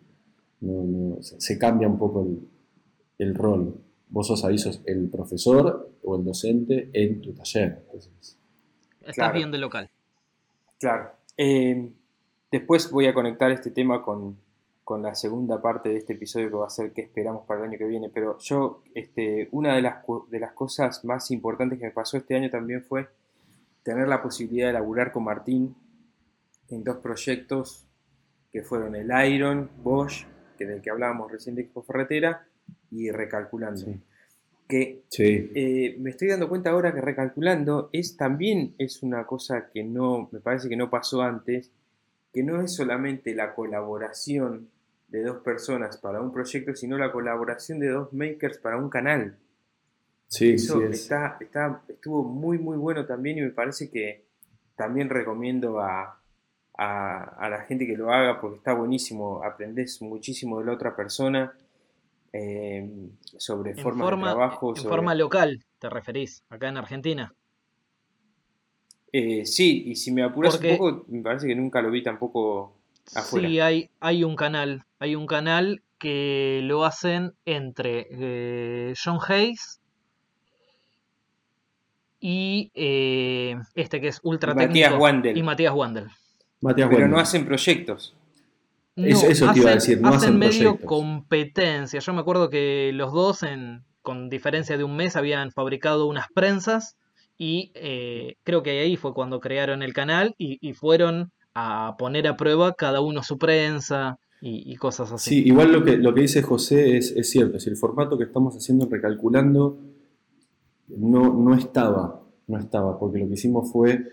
no, no- se, se cambia un poco el, el rol. Vos sos ahí, sos el profesor o el docente en tu taller. Entonces, Estás Claro. bien de local. Claro. Eh, después voy a conectar este tema con, con la segunda parte de este episodio que va a ser qué esperamos para el año que viene. Pero yo, este, una de las, de las cosas más importantes que me pasó este año también fue tener la posibilidad de laburar con Martín en dos proyectos que fueron el Iron Bosch, que del que hablábamos recién de Expo Ferretera, y Recalculando. Sí. Que sí, eh, me estoy dando cuenta ahora que recalculando es también es una cosa que no me parece que no pasó antes que no es solamente la colaboración de dos personas para un proyecto sino la colaboración de dos makers para un canal sí, eso sí es. está, está estuvo muy muy bueno también y me parece que también recomiendo a, a, a la gente que lo haga porque está buenísimo aprendes muchísimo de la otra persona eh, sobre En forma, forma, de trabajo en sobre- forma local, te referís, acá en Argentina. Eh, sí, y si me apuras Porque- un poco, me parece que nunca lo vi tampoco afuera. Sí, hay, hay un canal, hay un canal que lo hacen entre eh, John Hayes y eh, este que es ultra Y Matías técnico Wandel. y Matías Wandel. Matías Pero Wendel. no hacen proyectos. Eso- eso te iba a decir, no hacen medio proyectos. competencia. Yo me acuerdo que los dos, en, con diferencia de un mes, habían fabricado unas prensas y eh, creo que ahí fue cuando crearon el canal y, y fueron a poner a prueba cada uno su prensa y, y cosas así. Sí, igual lo que, lo que dice José es, es cierto, si el formato que estamos haciendo en recalculando no, no estaba, no estaba, porque lo que hicimos fue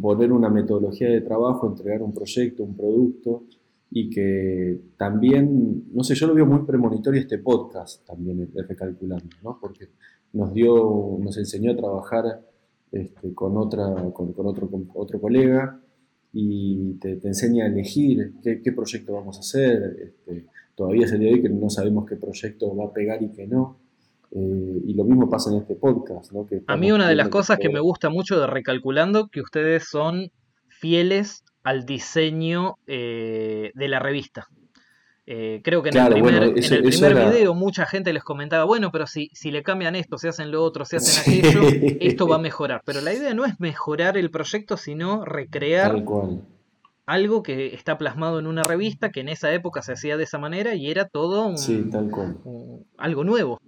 poner una metodología de trabajo, entregar un proyecto, un producto, y que también, no sé, yo lo veo muy premonitorio este podcast también, el, el recalculando, ¿no? Porque nos dio, nos enseñó a trabajar este, con, otra, con, con otro, con otro colega y te, te enseña a elegir qué, qué proyecto vamos a hacer. Este, todavía es el día de hoy que no sabemos qué proyecto va a pegar y qué no. Eh, y lo mismo pasa en este podcast. ¿no? Que A mí una de las cosas que me gusta mucho de Recalculando, que ustedes son fieles al diseño eh, de la revista. Eh, creo que en Claro, el primer, bueno, eso- en el primer era- video mucha gente les comentaba, bueno, pero si, si le cambian esto, si hacen lo otro, si hacen aquello, (laughs) esto va a mejorar. Pero la idea no es mejorar el proyecto, sino recrear algo que está plasmado en una revista, que en esa época se hacía de esa manera y era todo un- Sí, tal cual. un- algo nuevo.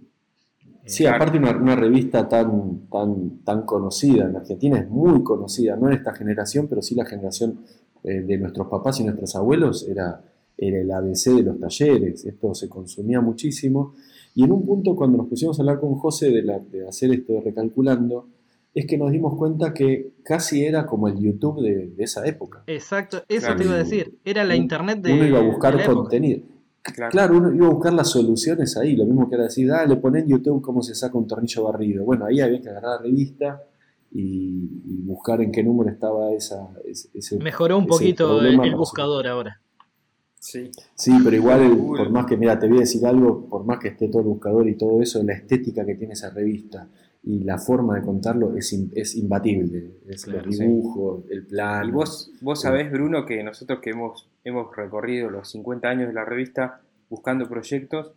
Sí, aparte una, una revista tan, tan, tan conocida en Argentina, es muy conocida, no en esta generación, pero sí la generación eh, de nuestros papás y nuestros abuelos, era, era el ABC de los talleres, esto se consumía muchísimo. Y en un punto cuando nos pusimos a hablar con José de, la- de hacer esto de recalculando, es que nos dimos cuenta que casi era como el YouTube de, de esa época. Exacto, eso Claro. te iba a decir. Era la Un- internet de, uno iba a buscar contenido. Claro. Claro, uno iba a buscar las soluciones ahí, lo mismo que era decir, ah, le ponen en YouTube cómo se saca un tornillo barrido. Bueno, ahí había que agarrar la revista y, y buscar en qué número estaba esa, ese, ese- Mejoró un ese poquito el, problema el buscador ahora. Sí. Sí, pero igual, el- por más que, mira, te voy a decir algo, por más que esté todo el buscador y todo eso, la estética que tiene esa revista y la forma de contarlo es, in- es imbatible. Es Claro, los sí. el plan. Y vos, vos sabés, Bruno, que nosotros que hemos, hemos recorrido los 50 años de la revista buscando proyectos,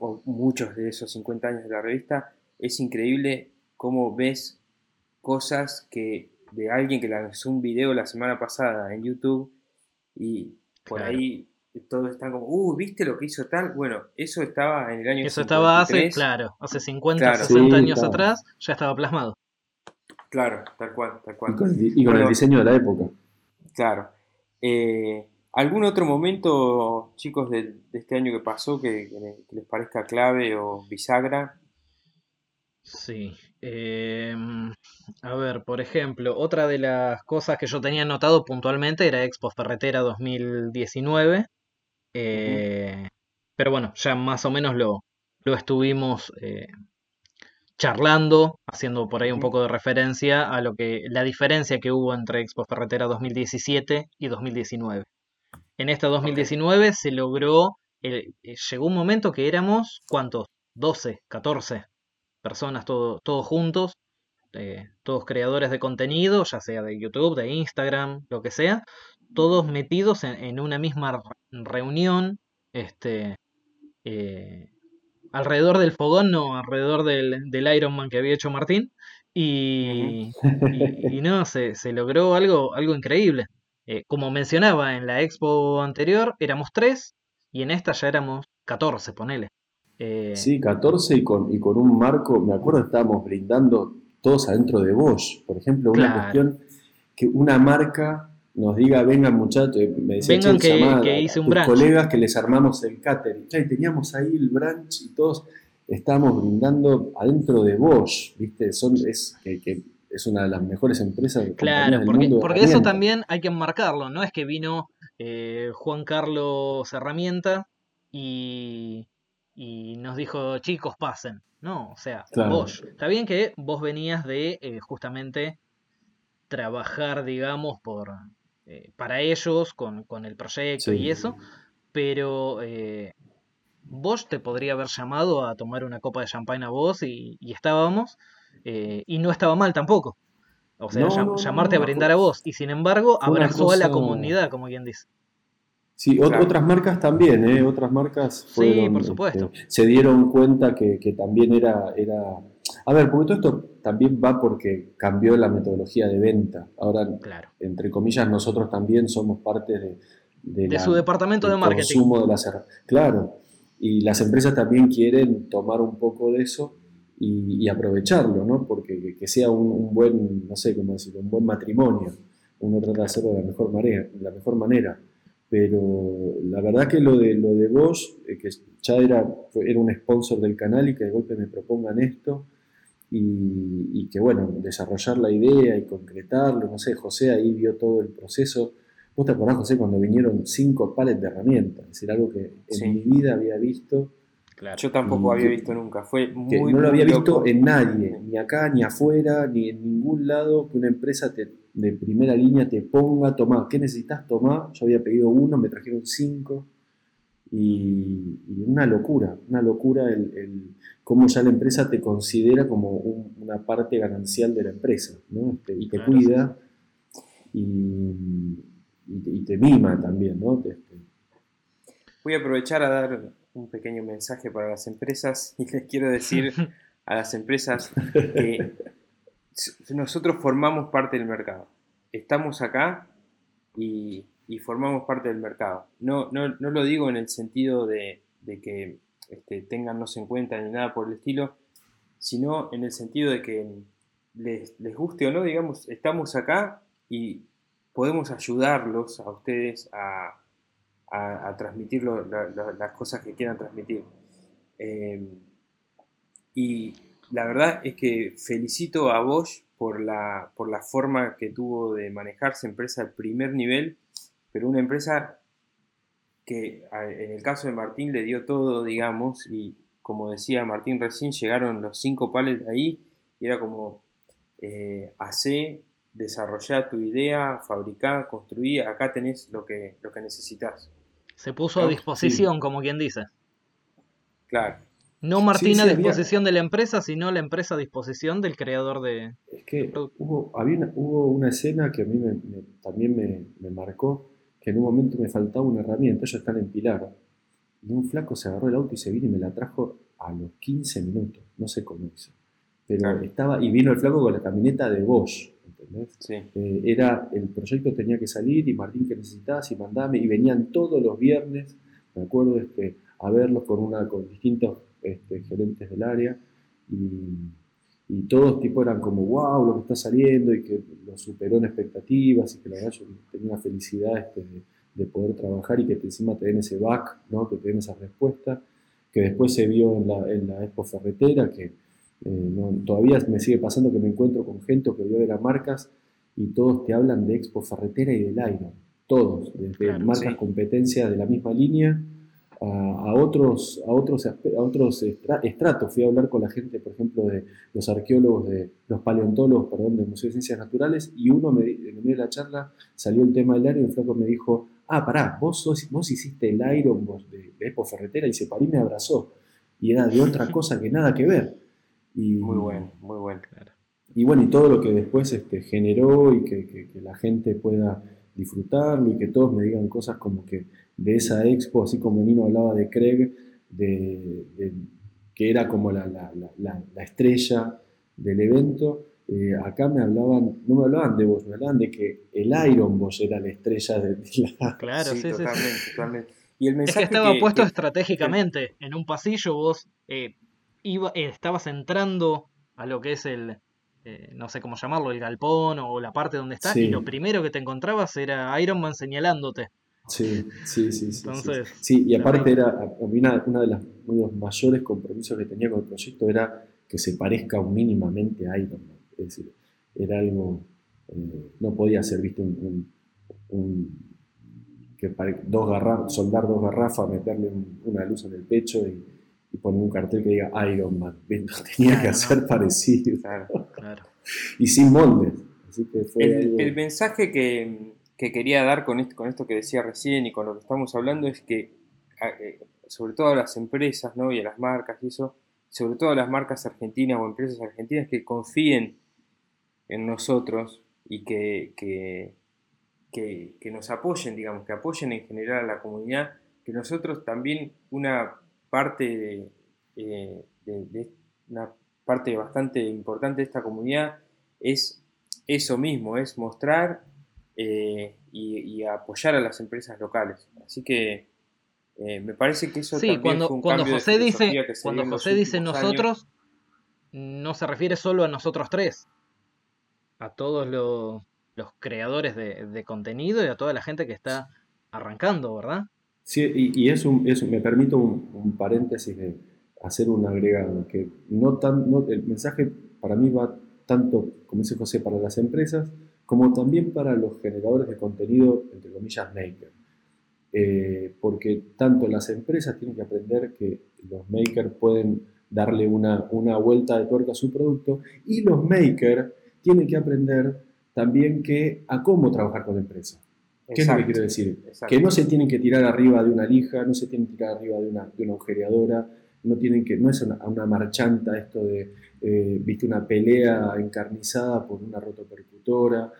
o muchos de esos 50 años de la revista, es increíble cómo ves cosas que de alguien que lanzó un video la semana pasada en YouTube y por Claro. ahí todos están como, uh, ¿viste lo que hizo tal? Bueno, eso estaba en el año Eso estaba hace, 53. claro, hace 50, Claro. 60 Sí, años claro. atrás, ya estaba plasmado. Claro, tal cual, tal cual. y con, el, y con diseño de la época. Claro. Eh, ¿Algún otro momento, chicos, de, este año que pasó que, les parezca clave o bisagra? Sí. Em, a ver, por ejemplo, otra de las cosas que yo tenía notado puntualmente era Expo Ferretera 2019. Eh, pero bueno, ya más o menos lo, lo estuvimos eh, charlando, haciendo por ahí un poco de referencia a lo que la diferencia que hubo entre Expo Ferretera 2017 y 2019. En esta 2019 se logró, eh, llegó un momento que éramos, ¿cuántos? 12, 14 personas todos juntos, eh, todos creadores de contenido, ya sea de YouTube, de Instagram, lo que sea, todos metidos en, una misma reunión, este, eh, alrededor del fogón, no, alrededor del, del Iron Man que había hecho Martín. Y, y, no, se, se, logró algo, algo increíble. Eh, como mencionaba en la expo anterior, éramos tres y en esta ya éramos 14, ponele. Eh, sí, 14 y con, y con un marco, me acuerdo estábamos brindando todos adentro de Bosch. Por ejemplo, una cuestión que una marca nos diga, vengan muchachos, me decía vengan que, que hice un branch. colegas que les armamos el catering. Y teníamos ahí el branch y todos estábamos brindando adentro de Bosch, ¿viste? Son, es, que, es una de las mejores empresas claro, del porque, mundo porque eso también hay que enmarcarlo, no es que vino eh, Juan Carlos Herramienta y, y, nos dijo, chicos, pasen. No, o sea, Bosch. Está bien que vos venías de eh, justamente trabajar, digamos, por, eh, para ellos con, el proyecto y eso, pero eh, vos te podría haber llamado a tomar una copa de champagne a vos y, estábamos, eh, y no estaba mal tampoco. O sea, llamarte a brindar a vos, y sin embargo abrazó a la comunidad, como quien dice. Sí, otras marcas también, ¿eh? otras marcas sí, por supuesto. Este, se dieron cuenta que, que también era, era a ver, porque todo esto también va porque cambió la metodología de venta. Ahora, entre comillas, nosotros también somos parte de, de, su departamento de marketing. Consumo de claro, y las empresas también quieren tomar un poco de eso y, aprovecharlo, ¿no? Porque que, sea un, buen, no sé cómo decirlo, un buen matrimonio. Uno trata de hacerlo de la mejor manera. La mejor manera. Pero la verdad que lo de, lo de vos, eh, que ya era, era un sponsor del canal y que de golpe me propongan esto, y, que bueno, desarrollar la idea y concretarlo, no sé, José ahí vio todo el proceso. ¿Vos te acordás, José, cuando vinieron cinco palets de herramientas? Es decir, algo que en mi vida había visto. Yo tampoco había visto nunca, fue muy, No lo había visto en nadie, ni acá, ni afuera, ni en ningún lado que una empresa de primera línea te ponga, tomá, ¿qué necesitas? Tomá, yo había pedido uno, me trajeron cinco. Y, una locura, una locura el cómo ya la empresa te considera como una parte ganancial de la empresa, ¿no? Este, y te cuida y, te mima también, ¿no? Este, Voy a aprovechar a dar un pequeño mensaje para las empresas (laughs) y les quiero decir (laughs) a las empresas que nosotros formamos parte del mercado. Estamos acá y, formamos parte del mercado. No, no, no, lo digo en el sentido de que este, tengannos en cuenta ni nada por el estilo, sino en el sentido de que les, guste o no, digamos, estamos acá y podemos ayudarlos a ustedes a, transmitir las cosas que quieran transmitir. Eh, y la verdad es que felicito a Bosch por la, por la forma que tuvo de manejarse empresa de primer nivel, pero una empresa que en el caso de Martín le dio todo, digamos, y como decía Martín recién, llegaron los cinco pales ahí y era como, eh, hace, desarrollar tu idea, fabricar, construir, acá tenés lo que, lo que necesitas. Se puso a disposición, como quien dice. Claro. No Martín a disposición de la empresa, sino la empresa a disposición del creador de... Es que hubo, había una, hubo una escena que a mí también me, me marcó, que en un momento me faltaba una herramienta, ellos están en Pilar, y un flaco se agarró el auto y se vino y me la trajo a los 15 minutos, no sé cómo hizo. Pero estaba, y vino el flaco con la camioneta de Bosch, ¿entendés? Eh, era, el proyecto tenía que salir y Martín que necesitabas y mandame, y venían todos los viernes, me acuerdo, este, a verlos con, una, con distintos este, gerentes del área, y y todos tipo eran como, wow, lo que está saliendo y que lo superó en expectativas y que la verdad yo tenía una felicidad este, de poder trabajar y que encima te den ese back, ¿no? que te den esa respuesta, que después se vio en la, en la Expo Ferretera, que eh, todavía me sigue pasando que me encuentro con gente que vio de las marcas y todos te hablan de Expo Ferretera y del Iron, todos, desde marcas competencia de la misma línea a, otros, a otros, a otros estratos. Fui a hablar con la gente, por ejemplo, de los arqueólogos, de los paleontólogos, perdón, del Museo de Ciencias Naturales, y uno, me, en medio de la charla, salió el tema del Iron y el flaco me dijo, ah, pará, vos, vos hiciste el Iron de, de Expo Ferretera, y se paró y me abrazó. Y era de otra (laughs) cosa que nada que ver. Y, muy bueno, muy bueno. Y bueno, y todo lo que después este, generó y que, que, la gente pueda disfrutarlo y que todos me digan cosas como que de esa expo, así como Nino hablaba de Craig, de, que era como la, la, la, la estrella del evento, eh, acá me hablaban, no me hablaban de vos, me hablaban de que el Iron Boss era la estrella de la... Claro, sí, totalmente, totalmente. Y el mensaje es que estaba puesto estratégicamente. En un pasillo vos eh, iba, eh, estabas entrando a lo que es el, eh, no sé cómo llamarlo, el galpón o la parte donde estás, y lo primero que te encontrabas era Iron Man señalándote. Sí, sí, sí. sí, sí. y aparte era, una, de las, uno de los mayores compromisos que tenía con el proyecto era que se parezca mínimamente a Iron Man. Es decir, era algo, eh, no podía ser visto un, que dos garrafas, soldar dos garrafas, meterle una luz en el pecho y, y poner un cartel que diga Iron Man. Tenía que hacer parecido. (laughs) y sin moldes. el, mensaje que, quería dar con esto, con esto que decía recién y con lo que estamos hablando es que, eh, sobre todo a las empresas ¿no? y a las marcas y eso, sobre todo a las marcas argentinas o empresas argentinas que confíen en nosotros y que, que, que nos apoyen, digamos, que apoyen en general a la comunidad, que nosotros también una parte eh, de, una parte bastante importante de esta comunidad es eso mismo, es mostrar eh, y, apoyar a las empresas locales. Así que eh, me parece que eso sí, también cuando, cuando José dice cuando José dice nosotros no se refiere solo a nosotros tres, a todos los, creadores de, de contenido y a toda la gente que está arrancando, ¿verdad? Sí, y, y es un, me permito un, paréntesis de hacer un agregado, que no tan, no, el mensaje para mí va tanto, como dice José, para las empresas, como también para los generadores de contenido, entre comillas, maker. Eh, porque tanto las empresas tienen que aprender que los makers pueden darle una, una vuelta de tuerca a su producto y los makers tienen que aprender también que a cómo trabajar con la empresa. ¿Qué es lo que quiero decir? Que no se tienen que tirar arriba de una lija, no se tienen que tirar arriba de una, de una agujereadora, no, tienen que, no es una, una marchanta esto de, eh, viste, una pelea encarnizada por una rotopercutora,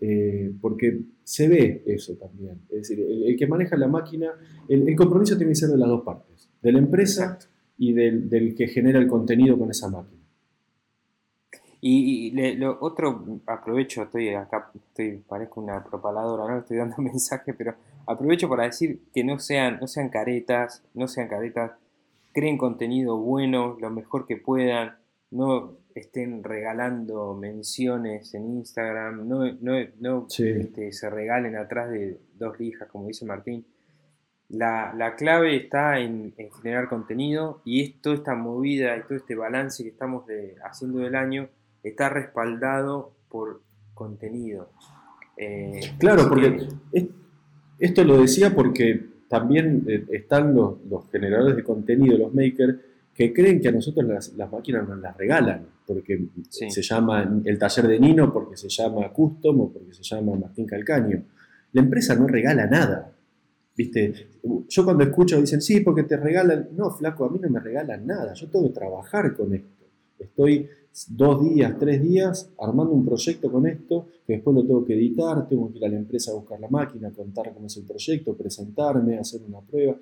eh, porque se ve eso también. Es decir, el, que maneja la máquina, el, compromiso tiene que ser de las dos partes, de la empresa y del, del que genera el contenido con esa máquina. Y, lo otro, aprovecho, estoy acá, estoy, parezco una propaladora, no estoy dando (laughs) mensaje, pero aprovecho para decir que no sean, no sean caretas, no sean caretas, creen contenido bueno, lo mejor que puedan, no estén regalando menciones en Instagram, no, no, no este, se regalen atrás de dos lijas, como dice Martín. La, la clave está en, generar contenido y es toda esta movida y todo este balance que estamos de, haciendo del año está respaldado por contenido. Eh, claro, porque esto lo decía porque también eh, están los, generadores de contenido, los makers, que creen que a nosotros las, máquinas nos las regalan, porque se llama el taller de Nino, porque se llama Custom o porque se llama Martín Calcaño. La empresa no regala nada. ¿Viste? Yo cuando escucho dicen, sí, porque te regalan. No, flaco, a mí no me regalan nada. Yo tengo que trabajar con esto. Estoy dos días, tres días armando un proyecto con esto, que después lo tengo que editar, tengo que ir a la empresa a buscar la máquina, contar cómo es el proyecto, presentarme, hacer una prueba.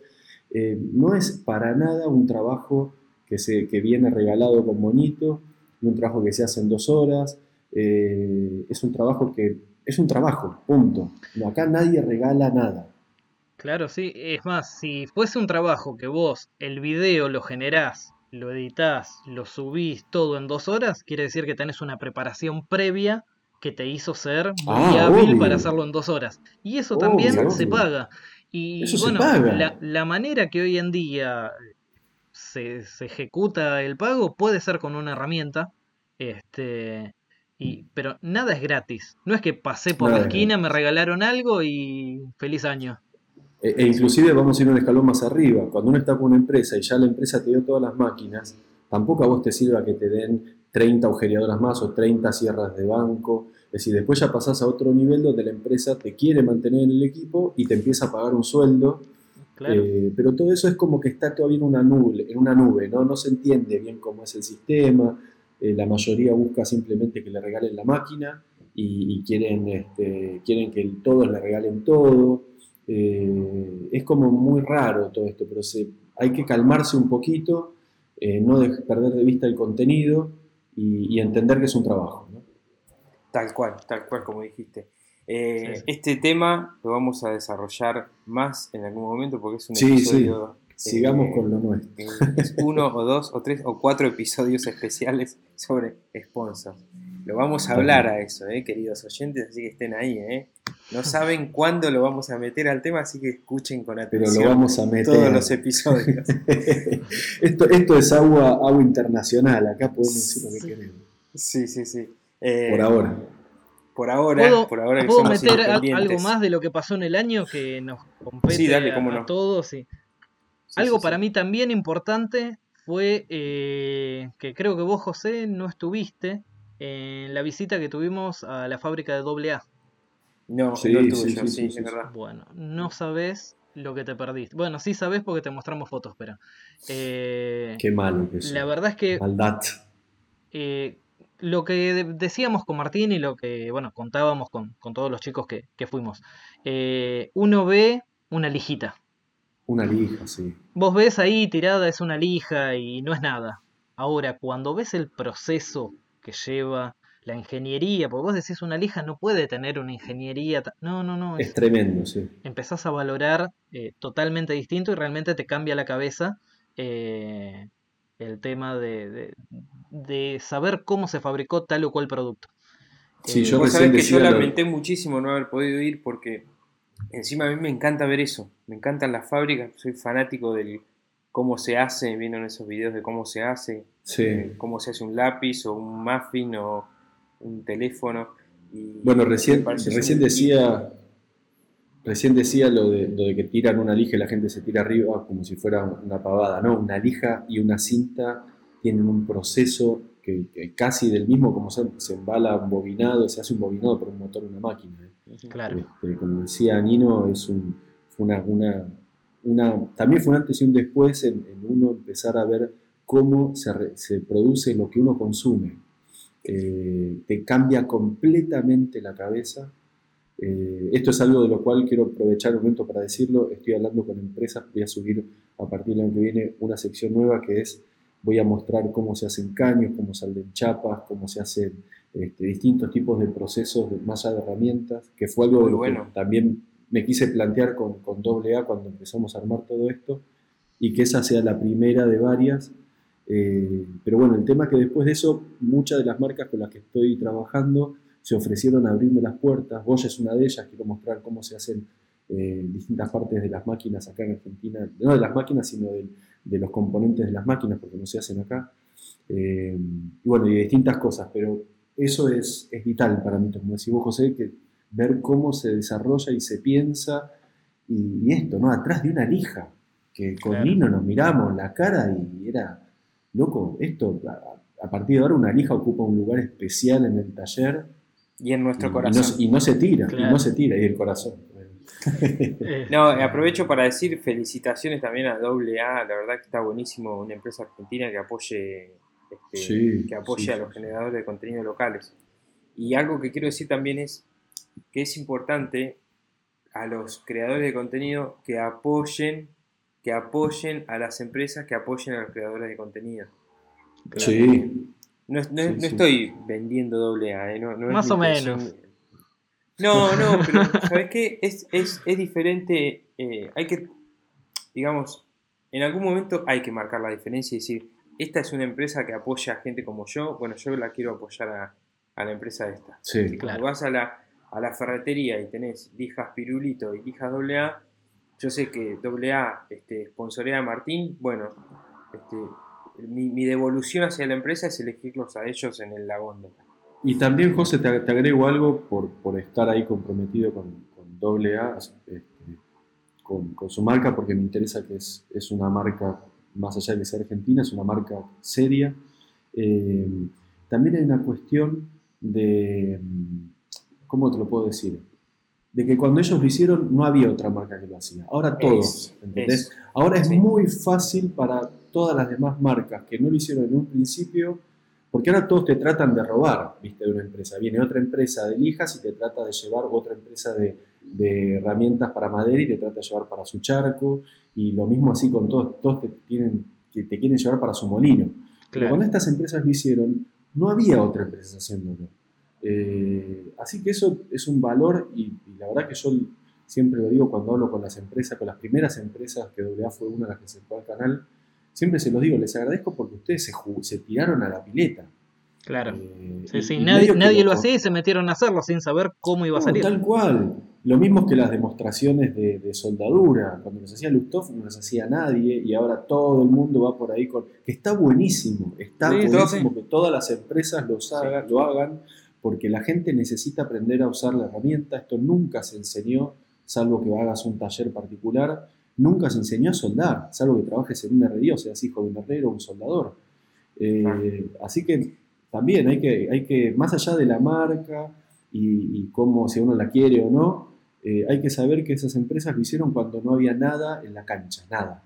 Eh, no es para nada un trabajo que, se, que viene regalado con bonito, un trabajo que se hace en dos horas, eh, es un trabajo que es un trabajo, punto. acá nadie regala nada. Claro, sí, es más, si fuese un trabajo que vos el video lo generás lo editas, lo subís todo en dos horas, quiere decir que tenés una preparación previa que te hizo ser muy Ah, hábil obvio. para hacerlo en dos horas. Y eso Obvio, también obvio. se paga. Y Eso se bueno, paga. La, la manera que hoy en día se, se ejecuta el pago puede ser con una herramienta, este, y, pero nada es gratis. No es que pasé por Nada la es esquina, me regalaron algo y feliz año. E, e inclusive vamos a ir un escalón más arriba. Cuando uno está con una empresa y ya la empresa te dio todas las máquinas, tampoco a vos te sirva que te den 30 agujereadoras más o 30 sierras de banco. Es decir, después ya pasás a otro nivel donde la empresa te quiere mantener en el equipo y te empieza a pagar un sueldo. Claro. Eh, pero todo eso es como que está todavía en una nube, en una nube ¿no? no se entiende bien cómo es el sistema. Eh, la mayoría busca simplemente que le regalen la máquina y, y quieren, este, quieren que todos le regalen todo. Eh, es como muy raro todo esto, pero se, hay que calmarse un poquito, no de- perder de vista el contenido y, y entender que es un trabajo. Tal cual, tal cual como dijiste. Eh, Sí. Este tema lo vamos a desarrollar más en algún momento porque es un Sí, sí. episodio. Sigamos eh, con lo nuestro. eh, es uno o dos o tres o cuatro episodios especiales sobre sponsors. Lo vamos a hablar a eso, eh, queridos oyentes, así que estén ahí. Eh. No saben cuándo lo vamos a meter al tema, así que escuchen con Pero atención lo vamos a meter. todos los episodios. (laughs) esto, esto es agua, agua internacional, acá podemos decir lo que queremos. Sí, sí, sí. Eh, Por ahora. Por ahora, ¿Puedo, por ahora que puedo meter algo más de lo que pasó en el año que nos compete Sí, dale, a- cómo a, no. todos? y- Sí, Algo sí, para sí. mí también importante fue eh, que creo que vos, José, no estuviste en la visita que tuvimos a la fábrica de AA. No, Sí, no tuyo, sí, sí, sí, sí, es verdad. Bueno, no sabés lo que te perdiste. Bueno, sí sabés porque te mostramos fotos, pero... eh, Qué malo que es. la verdad es que Maldad. eh, lo que de- decíamos con Martín y lo que, bueno, contábamos con, con todos los chicos que, que fuimos, eh, uno ve una lijita. Una lija, sí. Vos ves ahí tirada, es una lija y no es nada. Ahora, cuando ves el proceso que lleva la ingeniería, porque vos decís una lija no puede tener una ingeniería. No, no, no. Es es- tremendo, sí. empezás a valorar eh, totalmente distinto y realmente te cambia la cabeza eh, el tema de, de- de saber cómo se fabricó tal o cual producto. Sí, Eh, yo Vos sabés que yo lo- lamenté muchísimo no haber podido ir porque encima a mí me encanta ver eso. Me encantan las fábricas, soy fanático del cómo se hace, vieron esos videos de cómo se hace, Sí. eh, cómo se hace un lápiz o un muffin o un teléfono. Y Bueno, recién, recién decía, recién decía lo de, lo de que tiran una lija y la gente se tira arriba como si fuera una pavada, ¿no? Una lija y una cinta tienen un proceso que, que casi del mismo como se, se embala un bobinado, se hace un bobinado por un motor de una máquina. ¿eh? Claro. Este, como decía Nino, es un, una, una, una- también fue un antes y un después en, en uno empezar a ver cómo se, re- se produce lo que uno consume. Eh, te cambia completamente la cabeza. Eh, esto es algo de lo cual quiero aprovechar el momento para decirlo. Estoy hablando con empresas, voy a subir a partir del año que viene una sección nueva que es, voy a mostrar cómo se hacen caños, cómo salen chapas, cómo se hacen este, distintos tipos de procesos, de, más allá de herramientas, que fue algo de lo bueno. que también me quise plantear con, con AA cuando empezamos a armar todo esto, y que esa sea la primera de varias. Eh, pero bueno, el tema es que después de eso, muchas de las marcas con las que estoy trabajando se ofrecieron a abrirme las puertas. Bosch es una de ellas, quiero mostrar cómo se hacen eh, distintas partes de las máquinas acá en Argentina, no de las máquinas, sino de, de los componentes de las máquinas, porque no se hacen acá. Eh, y bueno, y de distintas cosas, pero eso es, es vital para mí, como decís vos, José, que ver cómo se desarrolla y se piensa, y, y esto, ¿no? Atrás de una lija, que con Claro. Nino nos miramos la cara y era, loco, esto, a, a partir de ahora una lija ocupa un lugar especial en el taller Y en nuestro y, corazón. no, y no se tira, y Claro. no se tira, y el corazón. (laughs) No, aprovecho para decir felicitaciones también a AA, la verdad que está buenísimo una empresa argentina que apoye, este, Sí, que apoye sí, a los sí. generadores de contenido locales. Y algo que quiero decir también es que es importante a los creadores de contenido que apoyen, que apoyen a las empresas que apoyen a los creadores de contenido. Sí, No, es- no, Sí, no sí. estoy vendiendo doble A, ¿eh? no, no es Más o intención. menos. No, no, pero ¿sabes qué? Es, es, es diferente. eh, hay que, digamos, en algún momento hay que marcar la diferencia y decir, esta es una empresa que apoya a gente como yo. Bueno, yo la quiero apoyar a, a la empresa esta. Sí. Si Cuando vas a la, a la ferretería y tenés lijas Pirulito y lijas AA, yo sé que AA este, sponsorea a Martín, bueno, este, mi, mi devolución hacia la empresa es elegirlos a ellos en el la góndola. Y también, José, te, te agrego algo por, por estar ahí comprometido con, con AA, este, con, con su marca, porque me interesa que es, es una marca, más allá de que sea argentina, es una marca seria. Eh, también hay una cuestión de, ¿cómo te lo puedo decir? De que cuando ellos lo hicieron no había otra marca que lo hacía. Ahora todos, Es- ¿entendés? es. Ahora es Sí. muy fácil para todas las demás marcas que no lo hicieron en un principio, porque ahora todos te tratan de robar, viste, de una empresa. Viene otra empresa de lijas y te trata de llevar otra empresa de, de herramientas para madera y te trata de llevar para su charco, y lo mismo así con todos, todos te, tienen, que te quieren llevar para su molino. Pero cuando estas empresas lo hicieron, no había otra empresa haciéndolo. Eh, así que eso es un valor y, y la verdad que yo siempre lo digo cuando hablo con las empresas, con las primeras empresas que AA fue una de las que se fue al canal, siempre se los digo, les agradezco porque ustedes se, tiraron a la pileta. Claro. Eh, Sí, y- sí, y nadie, lo hacía y se metieron a hacerlo sin saber cómo iba a salir. Tal cual. Lo mismo que las demostraciones de, de soldadura. Cuando los hacía Lufthoff no las hacía nadie y ahora todo el mundo va por ahí con... Que está buenísimo. Está Sí, buenísimo sí. que todas las empresas los hagan, lo hagan porque la gente necesita aprender a usar la herramienta. Esto nunca se enseñó, salvo que hagas un taller particular. Nunca se enseñó a soldar, salvo que trabajes en una herrería o seas hijo de un herrero o un soldador. Eh, así que también hay que, hay que, más allá de la marca y, y cómo, si uno la quiere o no, eh, hay que saber que esas empresas lo hicieron cuando no había nada en la cancha, nada.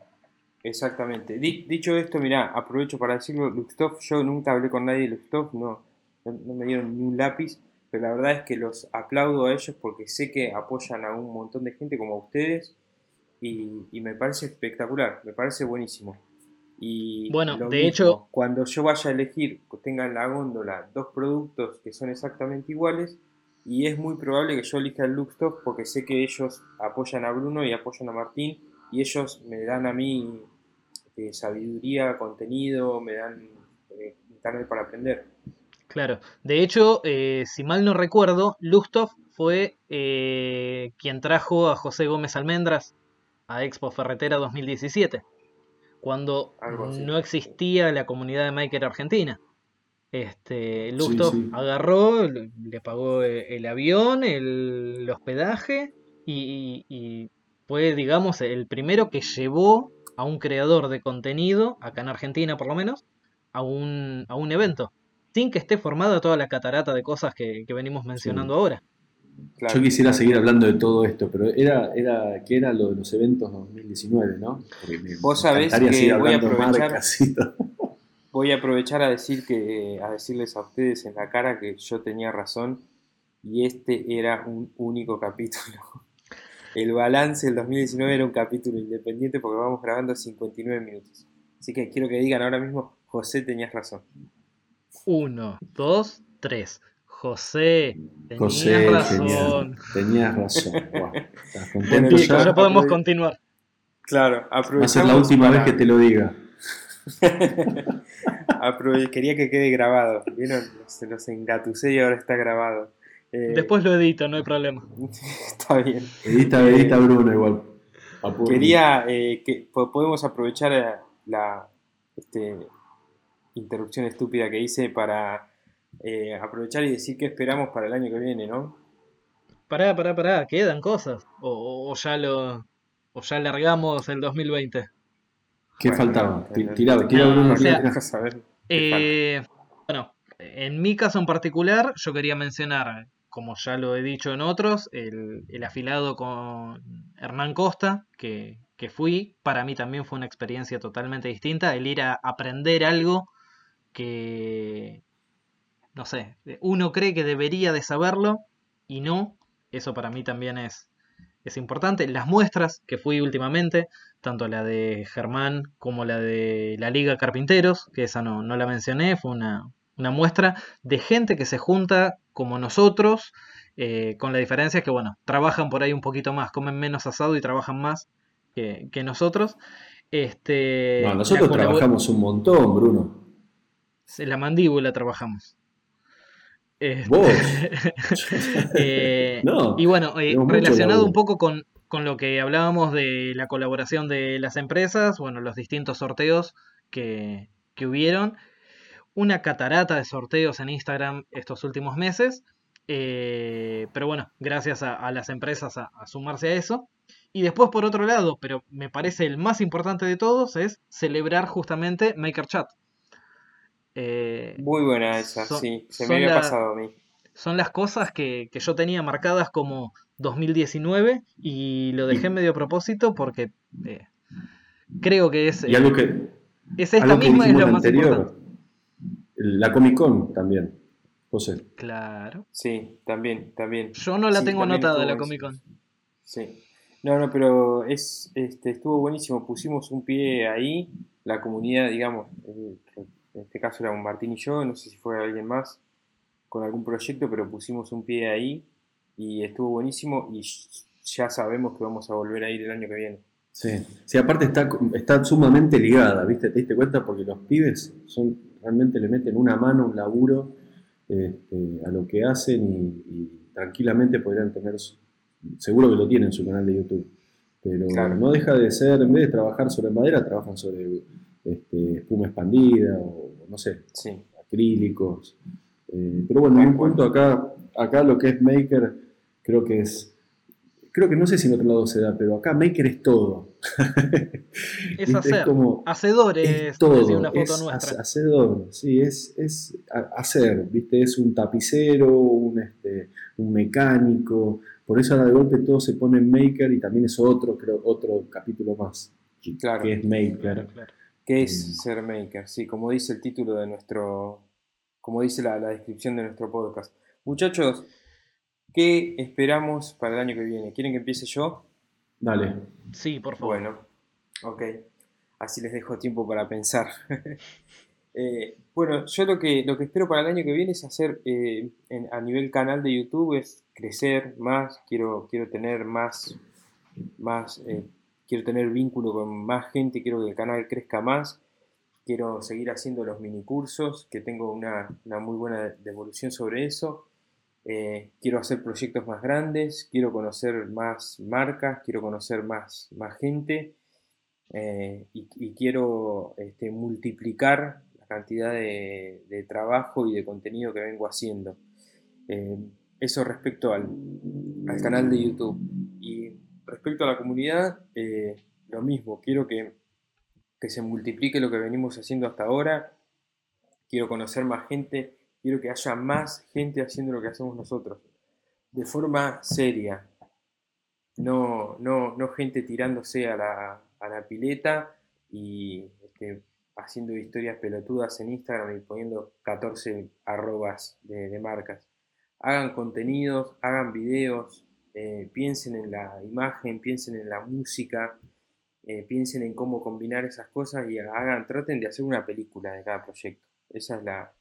Exactamente. Di- dicho esto, mirá, aprovecho para decirlo, Luxtoff, yo nunca hablé con nadie de Luxtoff, no, no, no me dieron ni un lápiz, pero la verdad es que los aplaudo a ellos porque sé que apoyan a un montón de gente como ustedes y, y me parece espectacular, me parece buenísimo. Y Bueno, de mismo, hecho- cuando yo vaya a elegir, tenga en la góndola dos productos que son exactamente iguales, y es muy probable que yo elija el Luxtoff porque sé que ellos apoyan a Bruno y apoyan a Martín, y ellos me dan a mí eh, sabiduría, contenido, me dan eh, internet para aprender. Claro. De hecho, eh, si mal no recuerdo, Lustoff fue eh, quien trajo a José Gómez Almendras a Expo Ferretera 2017, cuando no existía la comunidad de Maker Argentina. Este, Lustoff sí. agarró, le pagó el avión, el, el hospedaje y, y- y fue, digamos, el primero que llevó a un creador de contenido, acá en Argentina por lo menos, a un, a un evento, sin que esté formada toda la catarata de cosas que, que venimos mencionando ahora. Claro. Yo quisiera seguir hablando de todo esto, pero era, era que era lo de los eventos 2019, ¿no? Me- Vos sabés que voy a aprovechar-. Voy a aprovechar a decir que a decirles a ustedes en la cara que yo tenía razón y este era un único capítulo. (laughs) El balance del 2019 era un capítulo independiente porque vamos grabando 59 minutos. Así que quiero que digan ahora mismo, José, tenías razón. Uno, dos, tres. José, tenías José, razón. tenías, tenías razón. Guau, ¿Estás contento Bueno, Listo, chicos, ya? ya podemos continuar. Claro, Va a ser la última para- vez que te lo diga. (laughs) Quería que quede grabado. ¿Vieron? Se los engatucé y ahora está grabado. Eh, Después lo edito, no hay problema. (laughs) está bien. Edita, edita Bruno igual. Quería eh, que po- podemos aprovechar eh, la este, interrupción estúpida que hice para eh, aprovechar y decir qué esperamos para el año que viene, ¿no? Pará, pará, pará, quedan cosas. O, ya lo. O ya largamos el 2020. ¿Qué Bueno, faltaba? no, Ti- no, Tira, no, o sea, Eh, bueno, en mi caso en particular, yo quería mencionar, como ya lo he dicho en otros, el, el afilado con Hernán Costa, que, que fui. Para mí también fue una experiencia totalmente distinta, el ir a aprender algo que, no sé, uno cree que debería de saberlo y no. Eso para mí también es, es importante. Las muestras que fui últimamente, tanto la de Germán como la de la Liga Carpinteros, que esa no, no la mencioné, fue una, una muestra de gente que se junta como nosotros, eh, con la diferencia que, bueno, trabajan por ahí un poquito más, comen menos asado y trabajan más que, que nosotros. Este, No, nosotros trabajamos un montón, Bruno. la mandíbula trabajamos. Este, Vos. (laughs) eh, No, y bueno, eh, relacionado un poco con, con lo que hablábamos de la colaboración de las empresas, bueno, los distintos sorteos que, que hubieron, una catarata de sorteos en Instagram estos últimos meses, eh, pero bueno, gracias a, a las empresas a, a sumarse a eso. Y después, por otro lado, pero me parece el más importante de todos, es celebrar justamente MakerChat. Eh, Muy buena esa, son- sí. Se me había la- pasado a mí. son las cosas que, que yo tenía marcadas como 2019 y lo dejé Y- medio a propósito porque eh, creo que es, Y algo que, es esta algo que misma es lo la más anterior, importante. la Comic Con también, José. Claro. Sí, también, también. Yo no la Sí, tengo anotada la Comic. Con. Sí. No, no, pero es, este, estuvo buenísimo. Pusimos un pie ahí, la comunidad, digamos, eh, en este caso era un Martín y yo, no sé si fue alguien más con algún proyecto, pero pusimos un pie ahí y estuvo buenísimo y ya sabemos que vamos a volver a ir el año que viene. Sí, sí aparte está, está sumamente ligada, ¿viste? ¿Te diste cuenta? Porque los pibes son, realmente le meten una mano, un laburo este, a lo que hacen y, y tranquilamente podrían tener, seguro que lo tienen en su canal de YouTube, pero Claro. no deja de ser, en vez de trabajar sobre madera, trabajan sobre este, espuma expandida o no sé, Sí, acrílicos. Eh, pero bueno, Tal un punto acá, acá lo que es Maker, creo que es, creo que no sé si en otro lado se da, pero acá Maker es todo. Es (laughs) hacer. como, Hacedores, es todo, una foto es nuestra. hace- hacedor, sí, es, es hacer, ¿viste? Es un tapicero, un, este, un mecánico, por eso ahora de golpe todo se pone en Maker y también es otro, creo, otro capítulo más, que, Claro. que es Maker. Claro, claro. ¿Qué es ser maker? Sí, como dice el título de nuestro, como dice la, la descripción de nuestro podcast. Muchachos, ¿qué esperamos para el año que viene? ¿Quieren que empiece yo? Dale. Sí, por favor. Bueno, ok. Así les dejo tiempo para pensar. (laughs) Eh, bueno, yo lo que, lo que espero para el año que viene es hacer eh, en- a nivel canal de YouTube, es crecer más, quiero, quiero tener más, más eh, quiero tener vínculo con más gente, quiero que el canal crezca más, quiero seguir haciendo los minicursos, que tengo una, muy buena devolución sobre eso. Eh, quiero hacer proyectos más grandes, quiero conocer más marcas, quiero conocer más, más gente eh, y, quiero este, multiplicar la cantidad de, de trabajo y de contenido que vengo haciendo. Eh, eso respecto al, al canal de YouTube. Y respecto a la comunidad, eh, lo mismo, quiero que, que se multiplique lo que venimos haciendo hasta ahora, quiero conocer más gente, quiero que haya más gente haciendo lo que hacemos nosotros, de forma seria, no, no, no gente tirándose a la, a la pileta y este, haciendo historias pelotudas en Instagram y poniendo 14 arrobas de, de marcas. Hagan contenidos, hagan videos, eh, piensen en la imagen, piensen en la música, eh, piensen en cómo combinar esas cosas y hagan, traten de hacer una película de cada proyecto. Esa es la,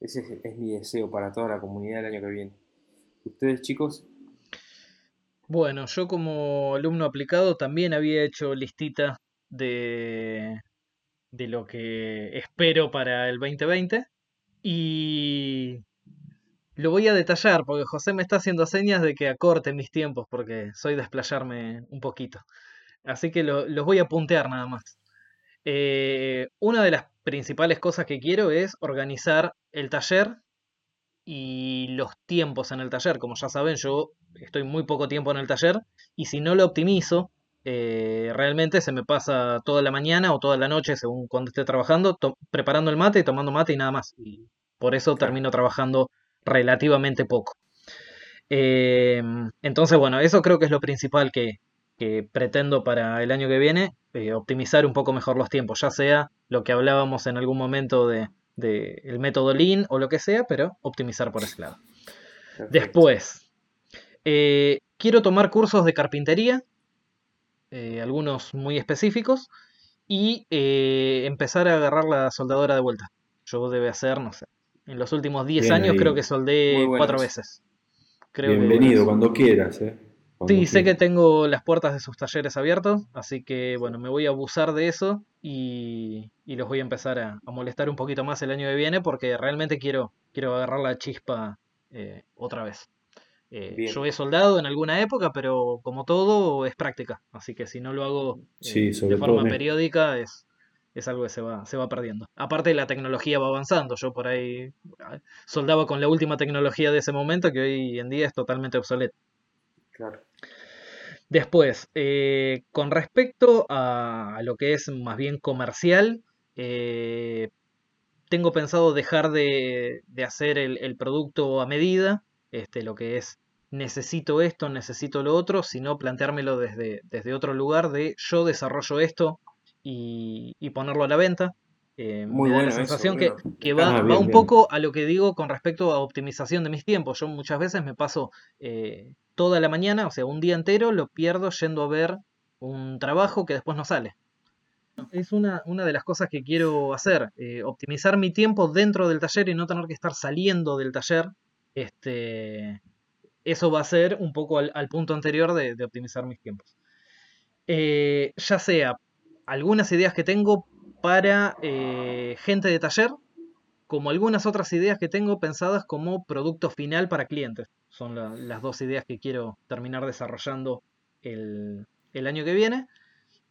ese es, es mi deseo para toda la comunidad el año que viene. ¿Ustedes chicos? Bueno, yo como alumno aplicado también había hecho listita de, de lo que espero para el 2020 y lo voy a detallar porque José me está haciendo señas de que acorte mis tiempos porque soy de explayarme un poquito. Así que lo- los voy a puntear nada más. Eh, una de las principales cosas que quiero es organizar el taller y los tiempos en el taller. Como ya saben, yo estoy muy poco tiempo en el taller y si no lo optimizo, eh, realmente se me pasa toda la mañana o toda la noche, según cuando esté trabajando, preparando el mate, tomando mate y nada más. Y por eso termino trabajando relativamente poco. Eh, entonces, bueno, eso creo que es lo principal que, que pretendo para el año que viene, eh, optimizar un poco mejor los tiempos, ya sea lo que hablábamos en algún momento de, de el método Lean o lo que sea, pero optimizar por ese lado. Perfecto. Después, eh, quiero tomar cursos de carpintería, eh, algunos muy específicos, y empezar a agarrar la soldadora de vuelta. Yo debe hacer, no sé, en los últimos 10 Bien años ahí. creo que soldé cuatro veces. Creo que- Bienvenido, cuando quieras. ¿eh? Cuando Sí, sé que tengo las puertas de sus talleres abiertos, así que bueno, me voy a abusar de eso y, y los voy a empezar a, a molestar un poquito más el año que viene porque realmente quiero, quiero agarrar la chispa eh, otra vez. Eh, yo he soldado en alguna época, pero como todo es práctica, así que si no lo hago de forma periódica es, es algo que se va, se va perdiendo. Aparte la tecnología va avanzando, yo por ahí ah, soldaba con la última tecnología de ese momento que hoy en día es totalmente obsoleta. Claro. Después, con respecto a, lo que es más bien comercial, eh, tengo pensado dejar de, hacer el, producto a medida, este, lo que es necesito esto, necesito lo otro, sino planteármelo desde, desde otro lugar de yo desarrollo esto y, ponerlo a la venta. Eh, Muy me da la sensación que, va, ah, un poco a lo que digo con respecto a optimización de mis tiempos. Yo muchas veces me paso eh, toda la mañana, o sea, un día entero, lo pierdo yendo a ver un trabajo que después no sale. Es una, una de las cosas que quiero hacer, eh, optimizar mi tiempo dentro del taller y no tener que estar saliendo del taller. Este, eso va a ser un poco al, punto anterior de, optimizar mis tiempos. Eh, ya sea algunas ideas que tengo para eh, gente de taller, como algunas otras ideas que tengo pensadas como producto final para clientes. Son las dos ideas que quiero terminar desarrollando el, el año que viene.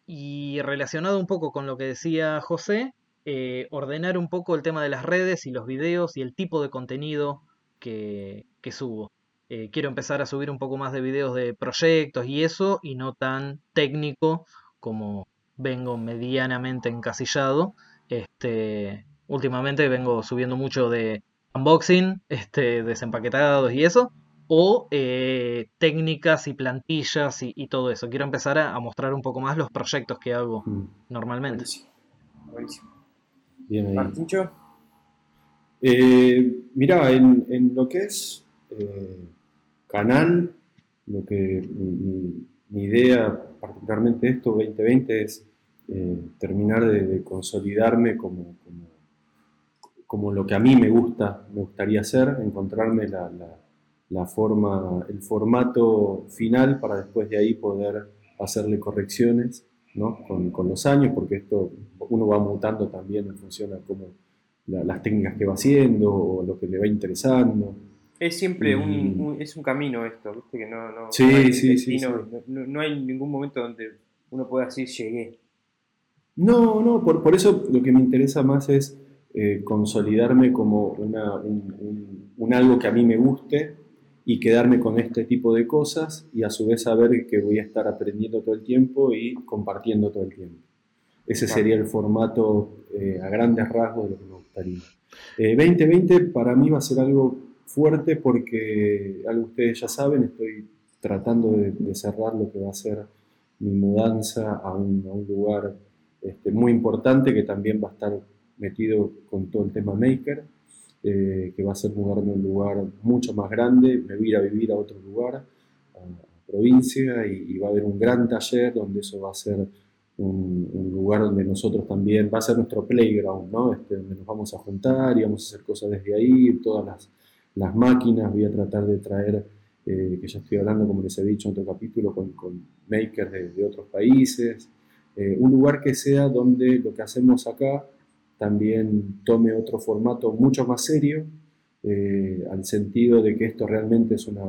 Y relacionado un poco con lo que decía José, eh, ordenar un poco el tema de las redes y los videos y el tipo de contenido que, subo. Eh, quiero empezar a subir un poco más de videos de proyectos y eso, y no tan técnico como vengo medianamente encasillado. Este, últimamente vengo subiendo mucho de unboxing, este, desempaquetados y eso, o eh, técnicas y plantillas y, todo eso. Quiero empezar a, mostrar un poco más los proyectos que hago mm. normalmente. Buenísimo. Bien Martincho. Eh, mira, en, lo que es eh, canal, lo que mi, idea, particularmente esto, 2020, es terminar de, consolidarme como, como, lo que a mí me gusta, me gustaría hacer, encontrarme la la forma, el formato final para después de ahí poder hacerle correcciones ¿no? con, los años, porque esto uno va mutando también en función a cómo las técnicas que va haciendo o lo que le va interesando. Es siempre un, es un camino esto, ¿viste? Que no, no, sí, hay sí, sí, no, hay ningún momento donde uno pueda decir llegué. No, no, por, por eso lo que me interesa más es eh, consolidarme como una, un, algo que a mí me guste y quedarme con este tipo de cosas y a su vez saber que voy a estar aprendiendo todo el tiempo y compartiendo todo el tiempo. Ese sería el formato eh, a grandes rasgos de lo que me gustaría. 2020 eh, para mí va a ser algo fuerte porque, algo ustedes ya saben, estoy tratando de, cerrar lo que va a ser mi mudanza a un, a un lugar este, muy importante que también va a estar metido con todo el tema maker. Eh, que va a ser mudarme a un lugar mucho más grande, me voy a ir a vivir a otro lugar, a, provincia, y, va a haber un gran taller donde eso va a ser un, lugar donde nosotros también, va a ser nuestro playground, ¿no? Este, donde nos vamos a juntar y vamos a hacer cosas desde ahí, todas las, las máquinas, voy a tratar de traer, eh, que ya estoy hablando, como les he dicho en otro capítulo, con, con makers de, otros países, eh, un lugar que sea donde lo que hacemos acá también tome otro formato mucho más serio, eh, al sentido de que esto realmente es una,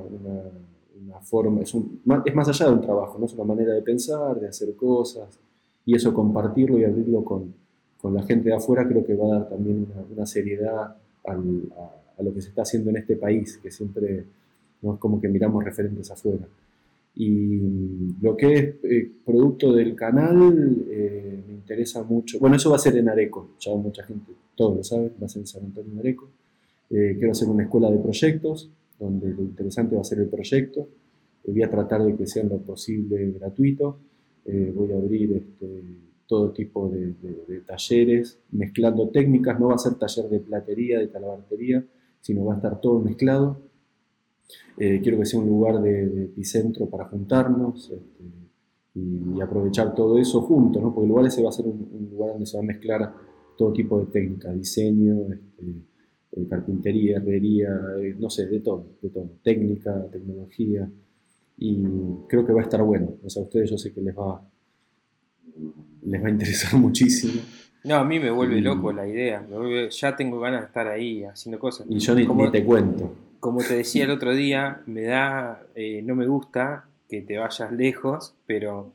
forma, es, es, más allá de un trabajo, ¿no? es una manera de pensar, de hacer cosas, y eso compartirlo y abrirlo con, la gente de afuera creo que va a dar también una, seriedad a, lo que se está haciendo en este país, que siempre no es como que miramos referentes afuera. Y lo que es eh, producto del canal eh, me interesa mucho. Bueno, eso va a ser en Areco, ya mucha gente, todos lo saben, va a ser en San Antonio de Areco. Eh, quiero hacer una escuela de proyectos, donde lo interesante va a ser el proyecto. voy a tratar de que sea lo posible gratuito. voy a abrir este, todo tipo de, de, talleres, mezclando técnicas. No va a ser taller de platería, de talabartería, sino va a estar todo mezclado eh, quiero que sea un lugar de, epicentro para juntarnos este, y, aprovechar todo eso juntos, ¿no? porque el lugar ese va a ser un, lugar donde se va a mezclar todo tipo de técnicas, diseño, este, eh, carpintería, herrería, eh, no sé, de todo, de todo, técnica, tecnología, y creo que va a estar bueno. O a ustedes yo sé que les va, les va a interesar (laughs) muchísimo. No, a mí me vuelve loco la idea. ya tengo ganas de estar ahí haciendo cosas. Y yo ni, te cuento. como te decía el otro día, me da, eh, no me gusta que te vayas lejos, pero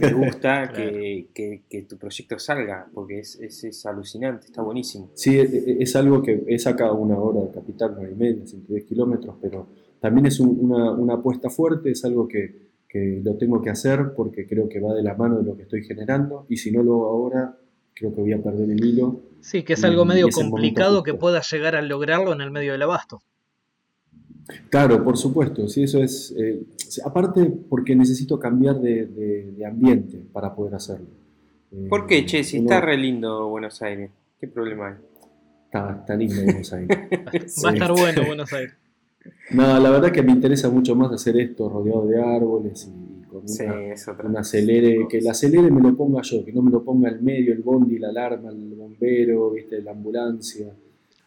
me (laughs) gusta que, tu proyecto salga, porque es, es, alucinante, está buenísimo. Sí, e, e, es, algo que he sacado una hora de capital, una y media, 110 kilómetros, pero también es una, una, apuesta fuerte, es algo que, lo tengo que hacer porque creo que va de la mano de lo que estoy generando, y si no lo hago ahora, creo que voy a perder el hilo. Sí, que es algo medio complicado que pueda llegar a lograrlo en el medio del abasto. Claro, por supuesto, sí, eso es. Eh, aparte, porque necesito cambiar de, ambiente para poder hacerlo. ¿Por qué, Che? Si está re lindo Buenos Aires, ¿qué problema hay? Está, lindo Buenos Aires. (laughs) Va a estar bueno Buenos Aires. (laughs) No, la verdad que me interesa mucho más hacer esto rodeado de árboles y con una, un acelere, que el acelere me lo ponga yo, que no me lo ponga el medio, el bondi, la alarma, el bombero, ¿viste? la ambulancia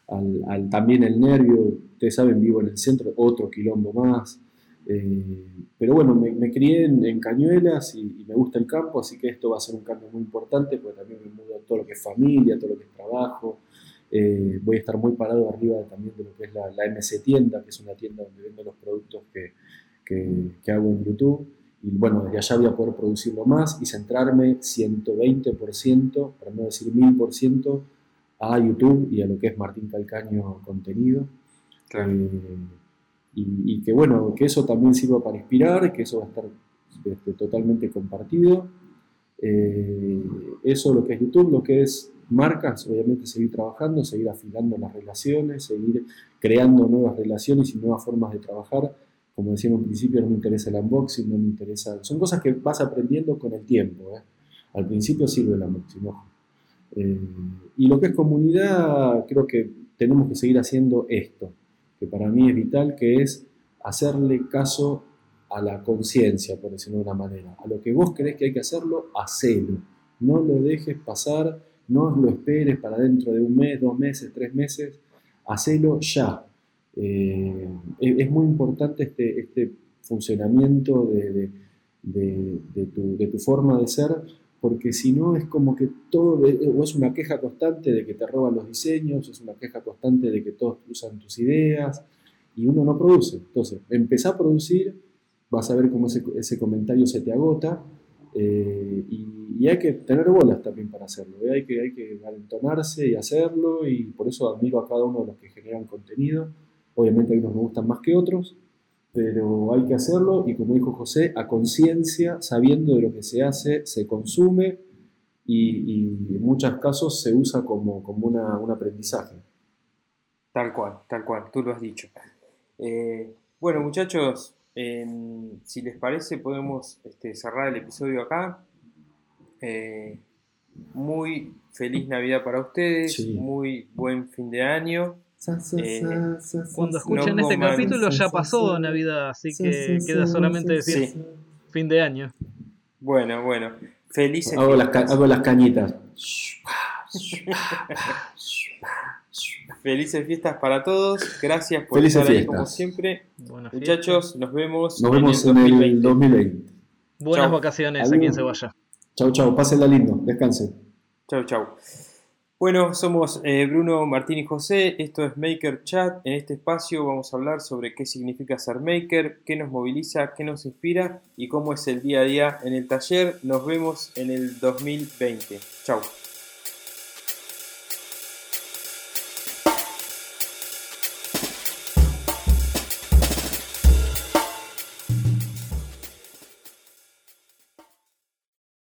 al, también el nervio, ustedes saben, vivo en el centro, otro quilombo más. Eh, pero bueno, me, crié en, Cañuelas y, me gusta el campo, así que esto va a ser un cambio muy importante, porque también me mudo todo lo que es familia, todo lo que es trabajo. Eh, voy a estar muy parado arriba también de lo que es la, la, MC Tienda, que es una tienda donde vendo los productos que, que, que hago en YouTube. Y bueno, desde allá voy a poder producirlo más y centrarme 120%, para no decir 1000%, a YouTube y a lo que es Martín Calcaño contenido. Eh, y, que bueno, que eso también sirva para inspirar, que eso va a estar este, totalmente compartido. Eh, eso lo que es YouTube, lo que es marcas, obviamente seguir trabajando, seguir afilando las relaciones, seguir creando nuevas relaciones y nuevas formas de trabajar. Como decía en un principio, no me interesa el unboxing, no me interesa... Son cosas que vas aprendiendo con el tiempo. ¿eh? Al principio sirve el unboxing, ojo. Eh, y lo que es comunidad, creo que tenemos que seguir haciendo esto, que para mí es vital, que es hacerle caso a la conciencia, por decirlo de una manera. A lo que vos crees que hay que hacerlo, hacelo. No lo dejes pasar, no lo esperes para dentro de un mes, dos meses, tres meses. Hacelo ya. Eh, es muy importante este, este funcionamiento de, tu, de tu forma de ser porque si no es como que todo, o es una queja constante de que te roban los diseños, es una queja constante de que todos usan tus ideas y uno no produce. Entonces, empezá a producir, vas a ver cómo ese, comentario se te agota eh, y, hay que tener bolas también para hacerlo, ¿eh? hay, que, hay que alentonarse y hacerlo y por eso admiro a cada uno de los que generan contenido. Obviamente hay unos me gustan más que otros, pero hay que hacerlo y como dijo José, a conciencia, sabiendo de lo que se hace, se consume y, en muchos casos se usa como, como un aprendizaje. Tal cual, tal cual, tú lo has dicho. Eh, bueno muchachos, si les parece podemos este, cerrar el episodio acá. Eh, muy feliz Navidad para ustedes, muy buen fin de año. Eh, cuando escuchen este capítulo ya pasó Navidad, así que queda solamente decir fin de año. Bueno, bueno. Felices hago las, hago las cañitas. Felices fiestas para todos. Gracias por estar ahí como siempre. Muchachos, nos vemos, nos vemos en, el 2020. Buenas vacaciones a quien se vaya. Chau, chau. Pásenla lindo. Descansen. Chau, chau. Bueno, somos eh, Bruno, Martín y José, esto es Maker Chat. En este espacio vamos a hablar sobre qué significa ser maker, qué nos moviliza, qué nos inspira y cómo es el día a día en el taller. Nos vemos en el 2020. Chao.